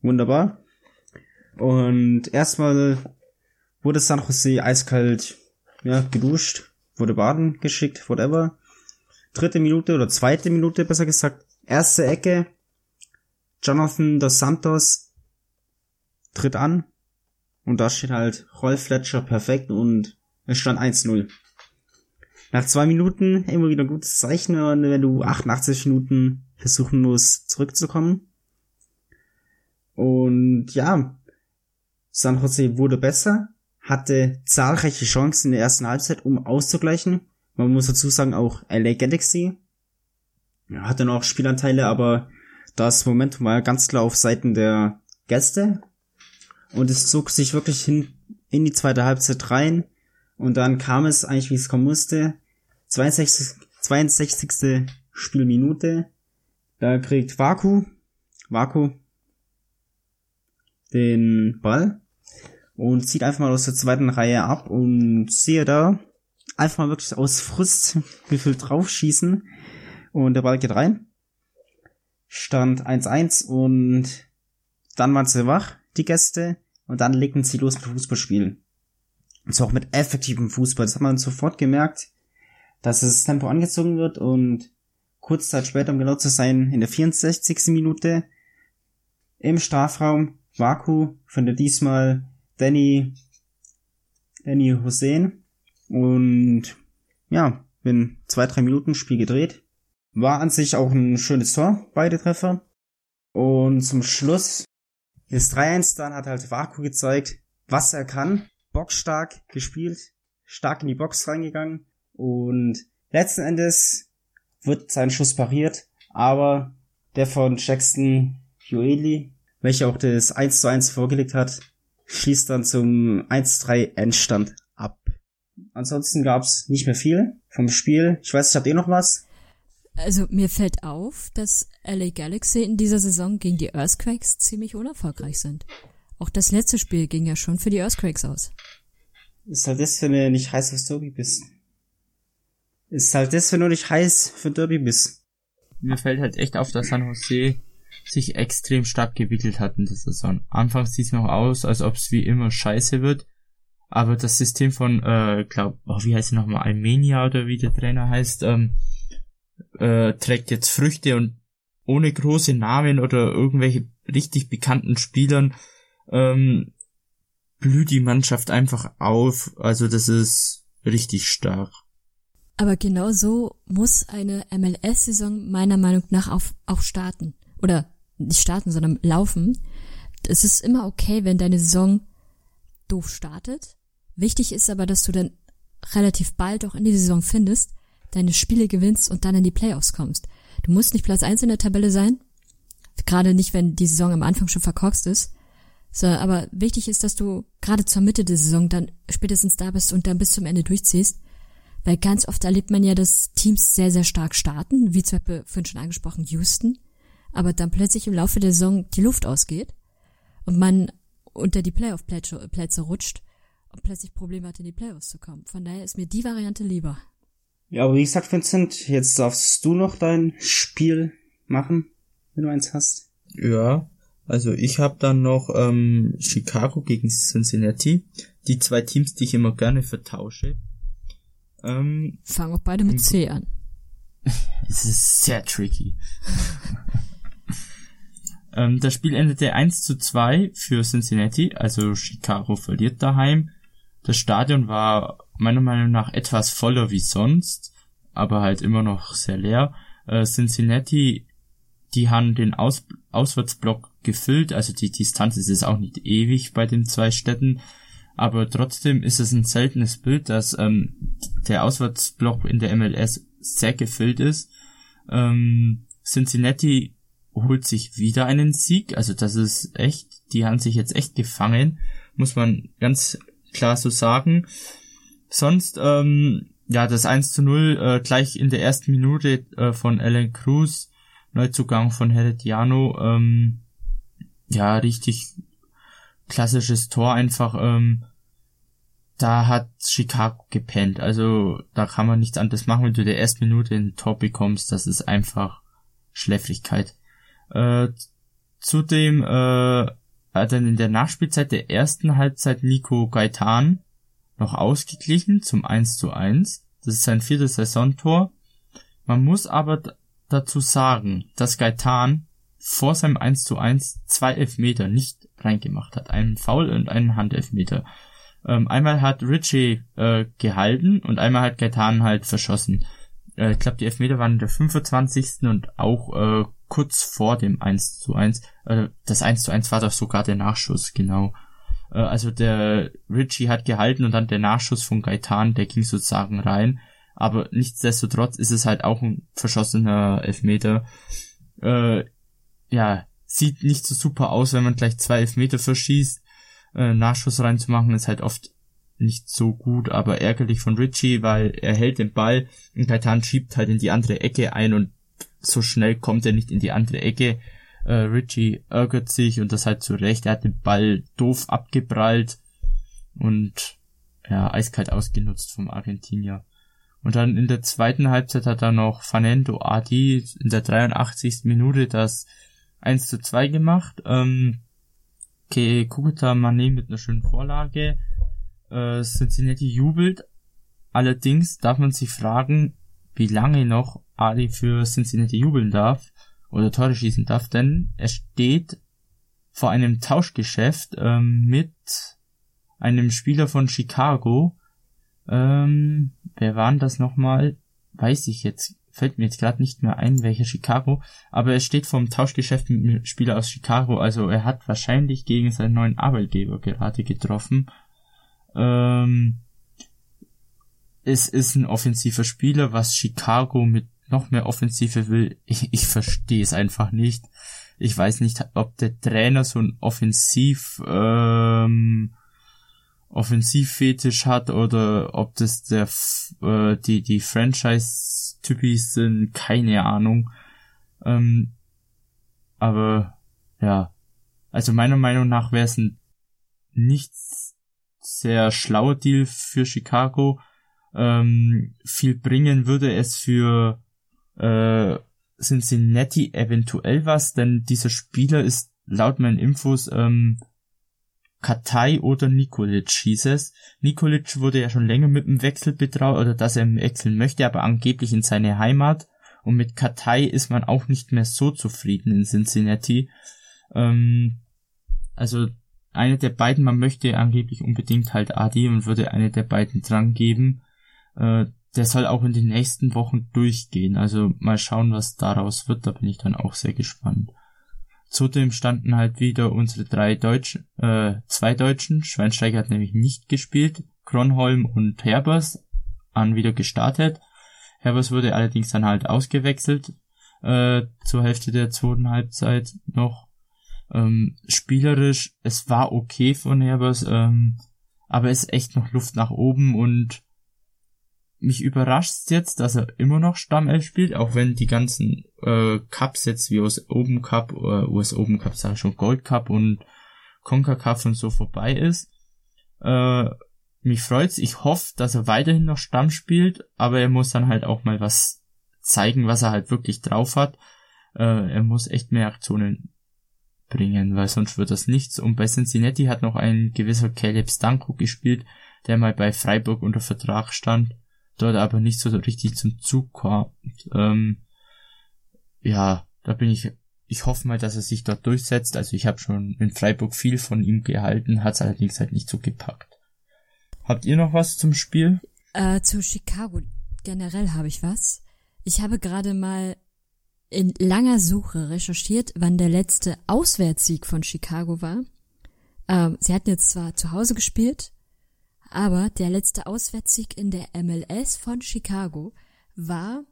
[SPEAKER 2] Wunderbar. Und erstmal wurde San Jose eiskalt, ja, geduscht, wurde baden geschickt, whatever. Dritte Minute oder zweite Minute, besser gesagt, erste Ecke. Jonathan dos Santos tritt an. Und da steht halt Rolf Fletcher perfekt und es stand 1-0. Nach zwei Minuten immer wieder ein gutes Zeichen, wenn du 88 Minuten versuchen musst, zurückzukommen. Und ja, San Jose wurde besser, hatte zahlreiche Chancen in der ersten Halbzeit, um auszugleichen. Man muss dazu sagen, auch LA Galaxy ja, hatte noch Spielanteile, aber das Momentum war ganz klar auf Seiten der Gäste. und es zog sich wirklich hin in die zweite Halbzeit rein und dann kam es eigentlich, wie es kommen musste. 62, 62. Spielminute. Da kriegt Vaku, Vaku den Ball und zieht einfach mal aus der zweiten Reihe ab und sehe da einfach mal wirklich aus Frust gefühlt draufschießen und der Ball geht rein. Stand 1-1 und dann waren sie wach, die Gäste, und dann legten sie los mit Fußballspielen. Und zwar auch mit effektivem Fußball. Das hat man sofort gemerkt, dass das Tempo angezogen wird und kurz Zeit später, um genau zu sein, in der 64. Minute im Strafraum Vaku findet diesmal Danny, Danny Hussein und ja, in zwei, drei Minuten Spiel gedreht. War an sich auch ein schönes Tor, beide Treffer. Und zum Schluss ist 3-1, dann hat halt Vaku gezeigt, was er kann. Boxstark gespielt, stark in die Box reingegangen und letzten Endes wird sein Schuss pariert, aber der von Jackson Joeli, welcher auch das 1 zu 1 vorgelegt hat, schließt dann zum 1-3 Endstand ab. Ansonsten gab's nicht mehr viel vom Spiel. Ich weiß, ich habt ihr noch was?
[SPEAKER 3] Also mir fällt auf, dass LA Galaxy in dieser Saison gegen die Earthquakes ziemlich unerfolgreich sind. Auch das letzte Spiel ging ja schon für die Earthquakes aus.
[SPEAKER 2] Ist halt das, wenn du nicht heiß aufs Derby bist. Ist halt das, wenn du nicht heiß für Derby bist.
[SPEAKER 4] Mir fällt halt echt auf, dass San Jose sich extrem stark gewickelt hat in der Saison. Anfangs sieht es noch aus, als ob es wie immer scheiße wird. Aber das System von, äh, glaub, oh, wie heißt er nochmal, Armenia oder wie der Trainer heißt, ähm, äh, trägt jetzt Früchte und ohne große Namen oder irgendwelche richtig bekannten Spielern ähm, blüht die Mannschaft einfach auf. Also das ist richtig stark.
[SPEAKER 3] Aber genau so muss eine MLS-Saison meiner Meinung nach auf, auch starten. Oder nicht starten, sondern laufen. Es ist immer okay, wenn deine Saison doof startet. Wichtig ist aber, dass du dann relativ bald auch in die Saison findest, deine Spiele gewinnst und dann in die Playoffs kommst. Du musst nicht Platz eins in der Tabelle sein, gerade nicht, wenn die Saison am Anfang schon verkorkst ist. So, aber wichtig ist, dass du gerade zur Mitte der Saison dann spätestens da bist und dann bis zum Ende durchziehst. Weil ganz oft erlebt man ja, dass Teams sehr, sehr stark starten, wie zum Beispiel vorhin schon angesprochen Houston, aber dann plötzlich im Laufe der Saison die Luft ausgeht und man unter die Playoff-Plätze rutscht und plötzlich Probleme hat, in die Playoffs zu kommen. Von daher ist mir die Variante lieber.
[SPEAKER 2] Ja, aber wie gesagt, Vincent, jetzt darfst du noch dein Spiel machen, wenn du eins hast.
[SPEAKER 4] Ja, also ich habe dann noch ähm, Chicago gegen Cincinnati, die zwei Teams, die ich immer gerne vertausche.
[SPEAKER 3] Ähm, Fangen auch beide mit C an.
[SPEAKER 4] Es ist sehr tricky. Ähm, das Spiel endete 1 zu 2 für Cincinnati, also Chicago verliert daheim. Das Stadion war meiner Meinung nach etwas voller wie sonst, aber halt immer noch sehr leer. Äh, Cincinnati, die haben den Aus Auswärtsblock gefüllt, also die Distanz ist es auch nicht ewig bei den zwei Städten, aber trotzdem ist es ein seltenes Bild, dass ähm, der Auswärtsblock in der MLS sehr gefüllt ist. Ähm, Cincinnati holt sich wieder einen Sieg, also das ist echt, die haben sich jetzt echt gefangen, muss man ganz klar so sagen. Sonst, ähm, ja, das 1 zu 0 äh, gleich in der ersten Minute äh, von Alan Cruz, Neuzugang von Herediano, ähm, ja, richtig klassisches Tor einfach, ähm, da hat Chicago gepennt. Also da kann man nichts anderes machen, wenn du der ersten Minute ein Tor bekommst. Das ist einfach Schläfrigkeit. Äh, zudem äh, hat dann in der Nachspielzeit der ersten Halbzeit Nico Gaitan noch ausgeglichen zum 1 zu 1. Das ist sein viertes Saisontor. Man muss aber dazu sagen, dass Gaitan vor seinem 1 zu 1 zwei Elfmeter nicht reingemacht hat. Einen Foul und einen Handelfmeter. Ähm, einmal hat Richie äh, gehalten und einmal hat Gaitan halt verschossen. Äh, ich glaube, die Elfmeter waren der 25. und auch äh, kurz vor dem 1 zu 1. Äh, das 1 zu 1 war doch sogar der Nachschuss, genau. Äh, also der Richie hat gehalten und dann der Nachschuss von Gaitan, der ging sozusagen rein. Aber nichtsdestotrotz ist es halt auch ein verschossener Elfmeter. Äh, ja, sieht nicht so super aus, wenn man gleich zwei Elfmeter verschießt. äh, Nachschuss reinzumachen, ist halt oft nicht so gut, aber ärgerlich von Richie, weil er hält den Ball und Kaitan schiebt halt in die andere Ecke ein und so schnell kommt er nicht in die andere Ecke. Äh, Richie ärgert sich und das halt zu Recht. Er hat den Ball doof abgeprallt und ja, eiskalt ausgenutzt vom Argentinier. Und dann in der zweiten Halbzeit hat er noch Fanendo Adi in der 83. Minute das 1 zu 2 gemacht. Ähm, okay, Kukuta Mane mit einer schönen Vorlage. Äh, Cincinnati jubelt. Allerdings darf man sich fragen, wie lange noch Adi für Cincinnati jubeln darf oder Tore schießen darf, denn er steht vor einem Tauschgeschäft ähm, mit einem Spieler von Chicago. Ähm, wer waren das nochmal? Weiß ich jetzt, fällt mir jetzt gerade nicht mehr ein, welcher Chicago, aber er steht vom Tauschgeschäft mit einem Spieler aus Chicago, also er hat wahrscheinlich gegen seinen neuen Arbeitgeber gerade getroffen. Ähm, es ist ein offensiver Spieler, was Chicago mit noch mehr Offensive will. Ich, ich verstehe es einfach nicht. Ich weiß nicht, ob der Trainer so ein Offensiv ähm, Offensivfetisch hat oder ob das der äh, die die Franchise-Typis sind, keine Ahnung. Ähm, aber ja, also meiner Meinung nach wäre es ein nicht sehr schlauer Deal für Chicago. Ähm, viel bringen würde es für äh, Cincinnati eventuell was, denn dieser Spieler ist laut meinen Infos ähm, Katai oder Nikolic hieß es. Nikolic wurde ja schon länger mit dem Wechsel betraut oder dass er wechseln möchte, aber angeblich in seine Heimat. Und mit Katai ist man auch nicht mehr so zufrieden in Cincinnati. Ähm, also eine der beiden, man möchte angeblich unbedingt halt Adi und würde eine der beiden dran geben. Äh, der soll auch in den nächsten Wochen durchgehen. Also mal schauen, was daraus wird. Da bin ich dann auch sehr gespannt. Zudem standen halt wieder unsere drei Deutschen, äh, zwei Deutschen. Schweinsteiger hat nämlich nicht gespielt. Kronholm und Herbers an wieder gestartet. Herbers wurde allerdings dann halt ausgewechselt äh, zur Hälfte der zweiten Halbzeit noch. Ähm, spielerisch, es war okay von Herbers, ähm, aber es ist echt noch Luft nach oben und mich überrascht jetzt, dass er immer noch Stammelf spielt, auch wenn die ganzen äh, Cups jetzt wie US Open Cup, äh, US Open Cup, sag ich schon, Gold Cup und Conca Cup und so vorbei ist. Äh, mich freut's. Ich hoffe, dass er weiterhin noch Stamm spielt, aber er muss dann halt auch mal was zeigen, was er halt wirklich drauf hat. Äh, er muss echt mehr Aktionen bringen, weil sonst wird das nichts. Und bei Cincinnati hat noch ein gewisser Caleb Stanko gespielt, der mal bei Freiburg unter Vertrag stand dort aber nicht so richtig zum Zug kommt. Ähm, ja, da bin ich, ich hoffe mal, dass er sich dort durchsetzt. Also ich habe schon in Freiburg viel von ihm gehalten, hat es allerdings halt nicht so gepackt. Habt ihr noch was zum Spiel?
[SPEAKER 3] Äh, zu Chicago generell habe ich was. Ich habe gerade mal in langer Suche recherchiert, wann der letzte Auswärtssieg von Chicago war. Ähm, sie hatten jetzt zwar zu Hause gespielt, aber der letzte Auswärtssieg in der MLS von Chicago war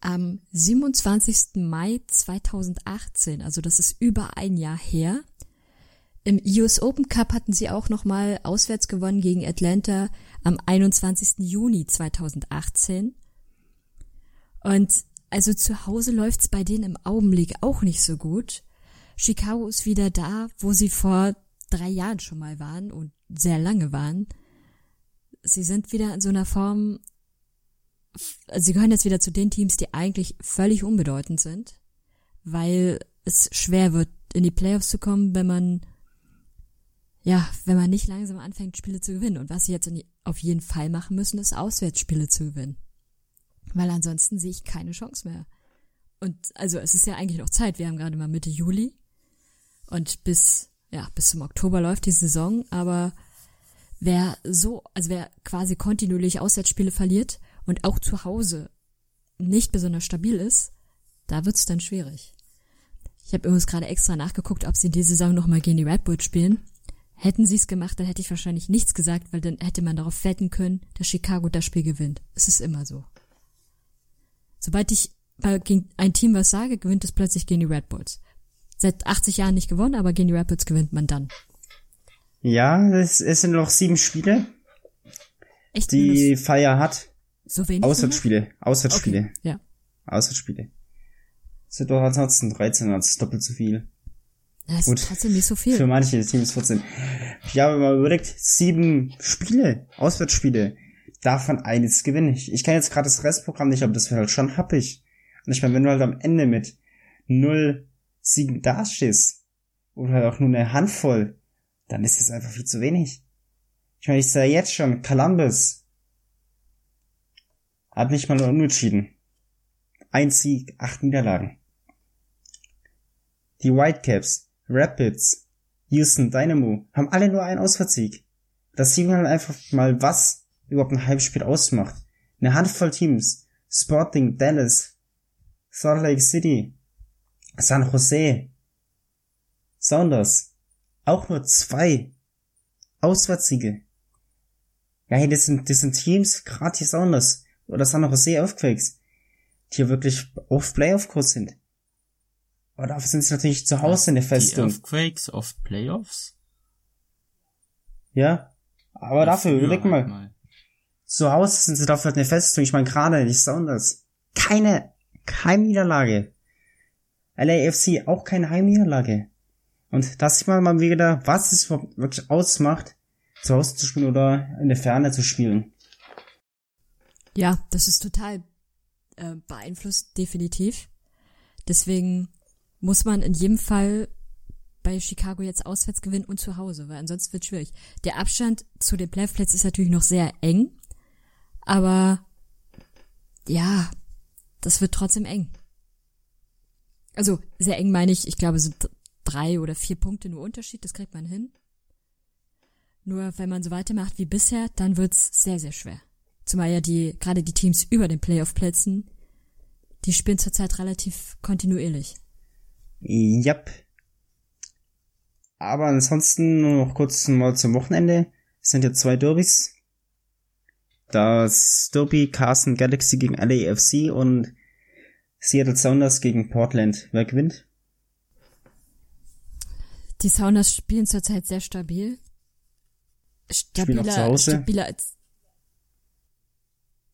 [SPEAKER 3] am 27. Mai 2018, also das ist über ein Jahr her. Im US Open Cup hatten sie auch nochmal auswärts gewonnen gegen Atlanta am 21. Juni 2018. Und also zu Hause läuft's bei denen im Augenblick auch nicht so gut. Chicago ist wieder da, wo sie vor drei Jahren schon mal waren und sehr lange waren. Sie sind wieder in so einer Form, also sie gehören jetzt wieder zu den Teams, die eigentlich völlig unbedeutend sind, weil es schwer wird, in die Playoffs zu kommen, wenn man, ja, wenn man nicht langsam anfängt, Spiele zu gewinnen. Und was sie jetzt auf jeden Fall machen müssen, ist Auswärtsspiele zu gewinnen. Weil ansonsten sehe ich keine Chance mehr. Und also es ist ja eigentlich noch Zeit. Wir haben gerade mal Mitte Juli. Und bis ja, bis zum Oktober läuft die Saison, aber wer so, also wer quasi kontinuierlich Auswärtsspiele verliert und auch zu Hause nicht besonders stabil ist, da wird's dann schwierig. Ich habe übrigens gerade extra nachgeguckt, ob sie in dieser Saison nochmal gegen die Red Bulls spielen. Hätten sie es gemacht, dann hätte ich wahrscheinlich nichts gesagt, weil dann hätte man darauf wetten können, dass Chicago das Spiel gewinnt. Es ist immer so. Sobald ich gegen ein Team was sage, gewinnt es plötzlich gegen die Red Bulls seit 80 Jahren nicht gewonnen, aber gegen die Rapids gewinnt man dann.
[SPEAKER 2] Ja, es, es sind noch sieben Spiele,
[SPEAKER 3] Echt?
[SPEAKER 2] die Fire hat.
[SPEAKER 3] so wenig?
[SPEAKER 2] Auswärtsspiele. Auswärtsspiele.
[SPEAKER 3] Okay, ja.
[SPEAKER 2] Auswärtsspiele. Es sind doch ansonsten 13, das ist doppelt so viel.
[SPEAKER 3] Das ist
[SPEAKER 2] Gut.
[SPEAKER 3] trotzdem nicht so
[SPEAKER 2] Für
[SPEAKER 3] viel.
[SPEAKER 2] manche Teams 14. Ich habe mal überlegt, sieben Spiele, Auswärtsspiele, davon eines gewinne ich. Ich kenne jetzt gerade das Restprogramm nicht, aber das wäre halt schon happig. Und ich meine, wenn du halt am Ende mit null Siegen dastehst, oder halt auch nur eine Handvoll, dann ist das einfach viel zu wenig. Ich meine, ich sage jetzt schon, Columbus hat nicht mal unentschieden. Ein Sieg, acht Niederlagen. Die Whitecaps, Rapids, Houston Dynamo haben alle nur einen Auswärtssieg. Das sieht man einfach mal, was überhaupt ein Heimspiel ausmacht. Eine Handvoll Teams, Sporting, Dallas, Salt Lake City, San Jose, Saunders, auch nur zwei Auswärtssiege. Ja, hey, das sind, das sind Teams, gerade die Saunders oder San Jose Earthquakes, die ja wirklich auf Playoff-Kurs sind. Aber dafür sind sie natürlich zu Hause in der
[SPEAKER 4] Die
[SPEAKER 2] Festung.
[SPEAKER 4] Earthquakes oft Playoffs?
[SPEAKER 2] Ja. Aber dafür,
[SPEAKER 4] Früher
[SPEAKER 2] überleg
[SPEAKER 4] halt
[SPEAKER 2] mal. Zu Hause sind sie dafür eine Festung. Ich meine, gerade die Sounders. Keine Heimniederlage. LAFC auch keine Heimniederlage. Und da sieht man mal wieder, was es wirklich ausmacht, zu Hause zu spielen oder in der Ferne zu spielen.
[SPEAKER 3] Ja, das ist total äh, beeinflusst, definitiv. Deswegen muss man in jedem Fall bei Chicago jetzt auswärts gewinnen und zu Hause, weil ansonsten wird schwierig. Der Abstand zu den Playoff-Plätzen ist natürlich noch sehr eng, aber ja, das wird trotzdem eng. Also sehr eng meine ich, ich glaube, so drei oder vier Punkte nur Unterschied, das kriegt man hin. Nur wenn man so weitermacht wie bisher, dann wird's sehr, sehr schwer. Zumal ja die, gerade die Teams über den Playoff-Plätzen, die spielen zurzeit relativ kontinuierlich.
[SPEAKER 2] Yep. Aber ansonsten nur noch kurz mal zum Wochenende. Es sind ja zwei Derbys. Das Derby Carson Galaxy gegen LAFC und Seattle Sounders gegen Portland. Wer gewinnt?
[SPEAKER 3] Die Sounders spielen zurzeit sehr stabil.
[SPEAKER 2] zu
[SPEAKER 3] Stabiler,
[SPEAKER 2] Hause.
[SPEAKER 3] stabiler als,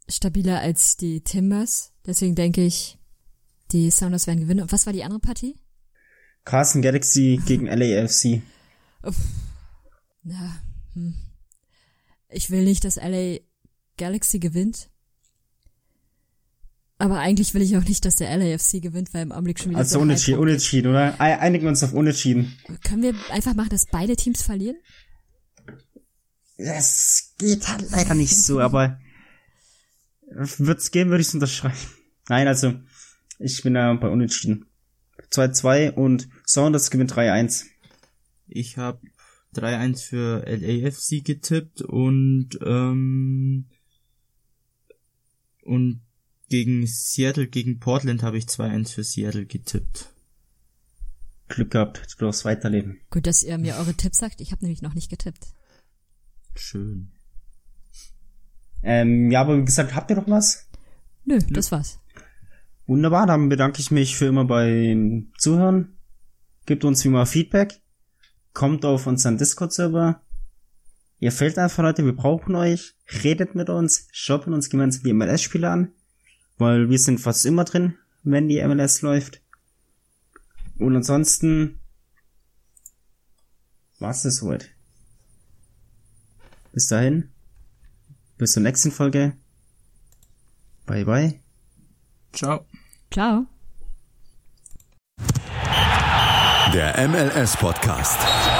[SPEAKER 3] stabiler als die Timbers. Deswegen denke ich, die Sounders werden gewinnen. Und was war die andere Partie?
[SPEAKER 2] Carson Galaxy gegen LAFC.
[SPEAKER 3] Na, hm. Ich will nicht, dass LA Galaxy gewinnt. Aber eigentlich will ich auch nicht, dass der LAFC gewinnt, weil im Augenblick schon wieder
[SPEAKER 2] Also
[SPEAKER 3] so
[SPEAKER 2] unentschieden,
[SPEAKER 3] Hype
[SPEAKER 2] unentschieden, oder? Ei- Einigen wir uns auf unentschieden.
[SPEAKER 3] Können wir einfach machen, dass beide Teams verlieren?
[SPEAKER 2] Das geht halt leider nicht so, aber wird's gehen, würde ich es unterschreiben. Nein, also, ich bin da bei unentschieden. 2-2 und Saunders gewinnt 3-1.
[SPEAKER 4] Ich habe 3-1 für LAFC getippt und ähm, und gegen Seattle, gegen Portland habe ich 2-1 für Seattle getippt.
[SPEAKER 2] Glück gehabt, du darfst weiterleben.
[SPEAKER 3] Gut, dass ihr mir eure Tipps sagt. Ich habe nämlich noch nicht getippt.
[SPEAKER 4] Schön.
[SPEAKER 2] Ähm, ja, aber wie gesagt, habt ihr noch was?
[SPEAKER 3] Nö, das war's.
[SPEAKER 2] Wunderbar, dann bedanke ich mich für immer beim Zuhören. Gebt uns wie immer Feedback. Kommt auf unseren Discord-Server. Ihr fällt einfach, Leute, wir brauchen euch. Redet mit uns. Schaut mit uns gemeinsam die MLS-Spiele an. Weil wir sind fast immer drin, wenn die MLS läuft. Und ansonsten war's das heute. Bis dahin. Bis zur nächsten Folge. Bye bye.
[SPEAKER 4] Ciao.
[SPEAKER 3] Ciao.
[SPEAKER 1] Der MLS-Podcast.